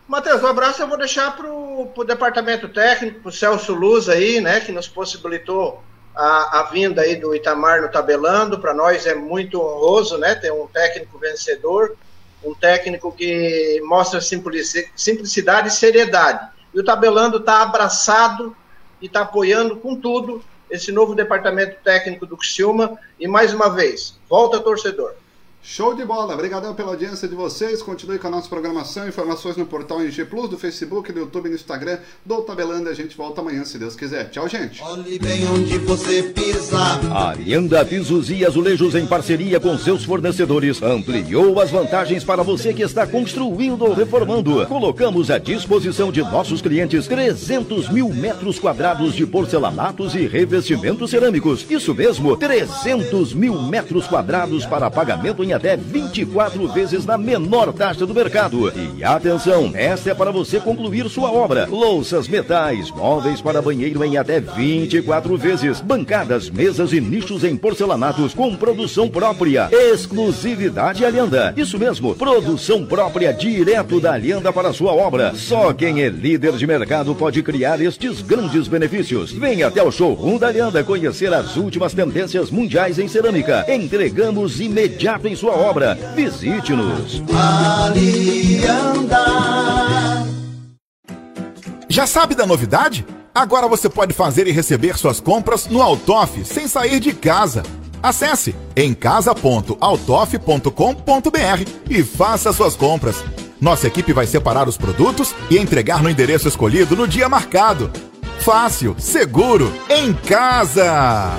Matheus, um abraço eu vou deixar para o departamento técnico, para o Celso Luz aí, né, que nos possibilitou a, a vinda aí do Itamar no tabelando. Para nós é muito honroso, né, ter um técnico vencedor, um técnico que mostra simplicidade e seriedade. E o tabelando está abraçado e está apoiando com tudo esse novo departamento técnico do Criciúma. E mais uma vez, volta torcedor. Show de bola, obrigadão pela audiência de vocês. Continue com a nossa programação, informações no portal NG Plus, do Facebook, do YouTube, no Instagram, do Tabelando. A gente volta amanhã, se Deus quiser. Tchau, gente. Olhe bem onde você pisa. Arianda Pisos e Azulejos, em parceria com seus fornecedores, ampliou as vantagens para você que está construindo ou reformando. Colocamos à disposição de nossos clientes 300 mil metros quadrados de porcelanatos e revestimentos cerâmicos. Isso mesmo, 300 mil metros quadrados para pagamento em em até 24 vezes na menor taxa do mercado. E atenção, esta é para você concluir sua obra. Louças, metais, móveis para banheiro em até 24 vezes. Bancadas, mesas e nichos em porcelanatos com produção própria. Exclusividade Alianda. Isso mesmo, produção própria direto da Alianda para sua obra. Só quem é líder de mercado pode criar estes grandes benefícios. Venha até o showroom da Alianda conhecer as últimas tendências mundiais em cerâmica. Entregamos imediato em sua obra. Visite-nos. Já sabe da novidade? Agora você pode fazer e receber suas compras no Altoff sem sair de casa. Acesse emcasa.altoff.com.br e faça suas compras. Nossa equipe vai separar os produtos e entregar no endereço escolhido no dia marcado. Fácil, seguro, em casa!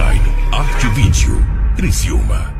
Design, Arte Vídeo, Criciúma.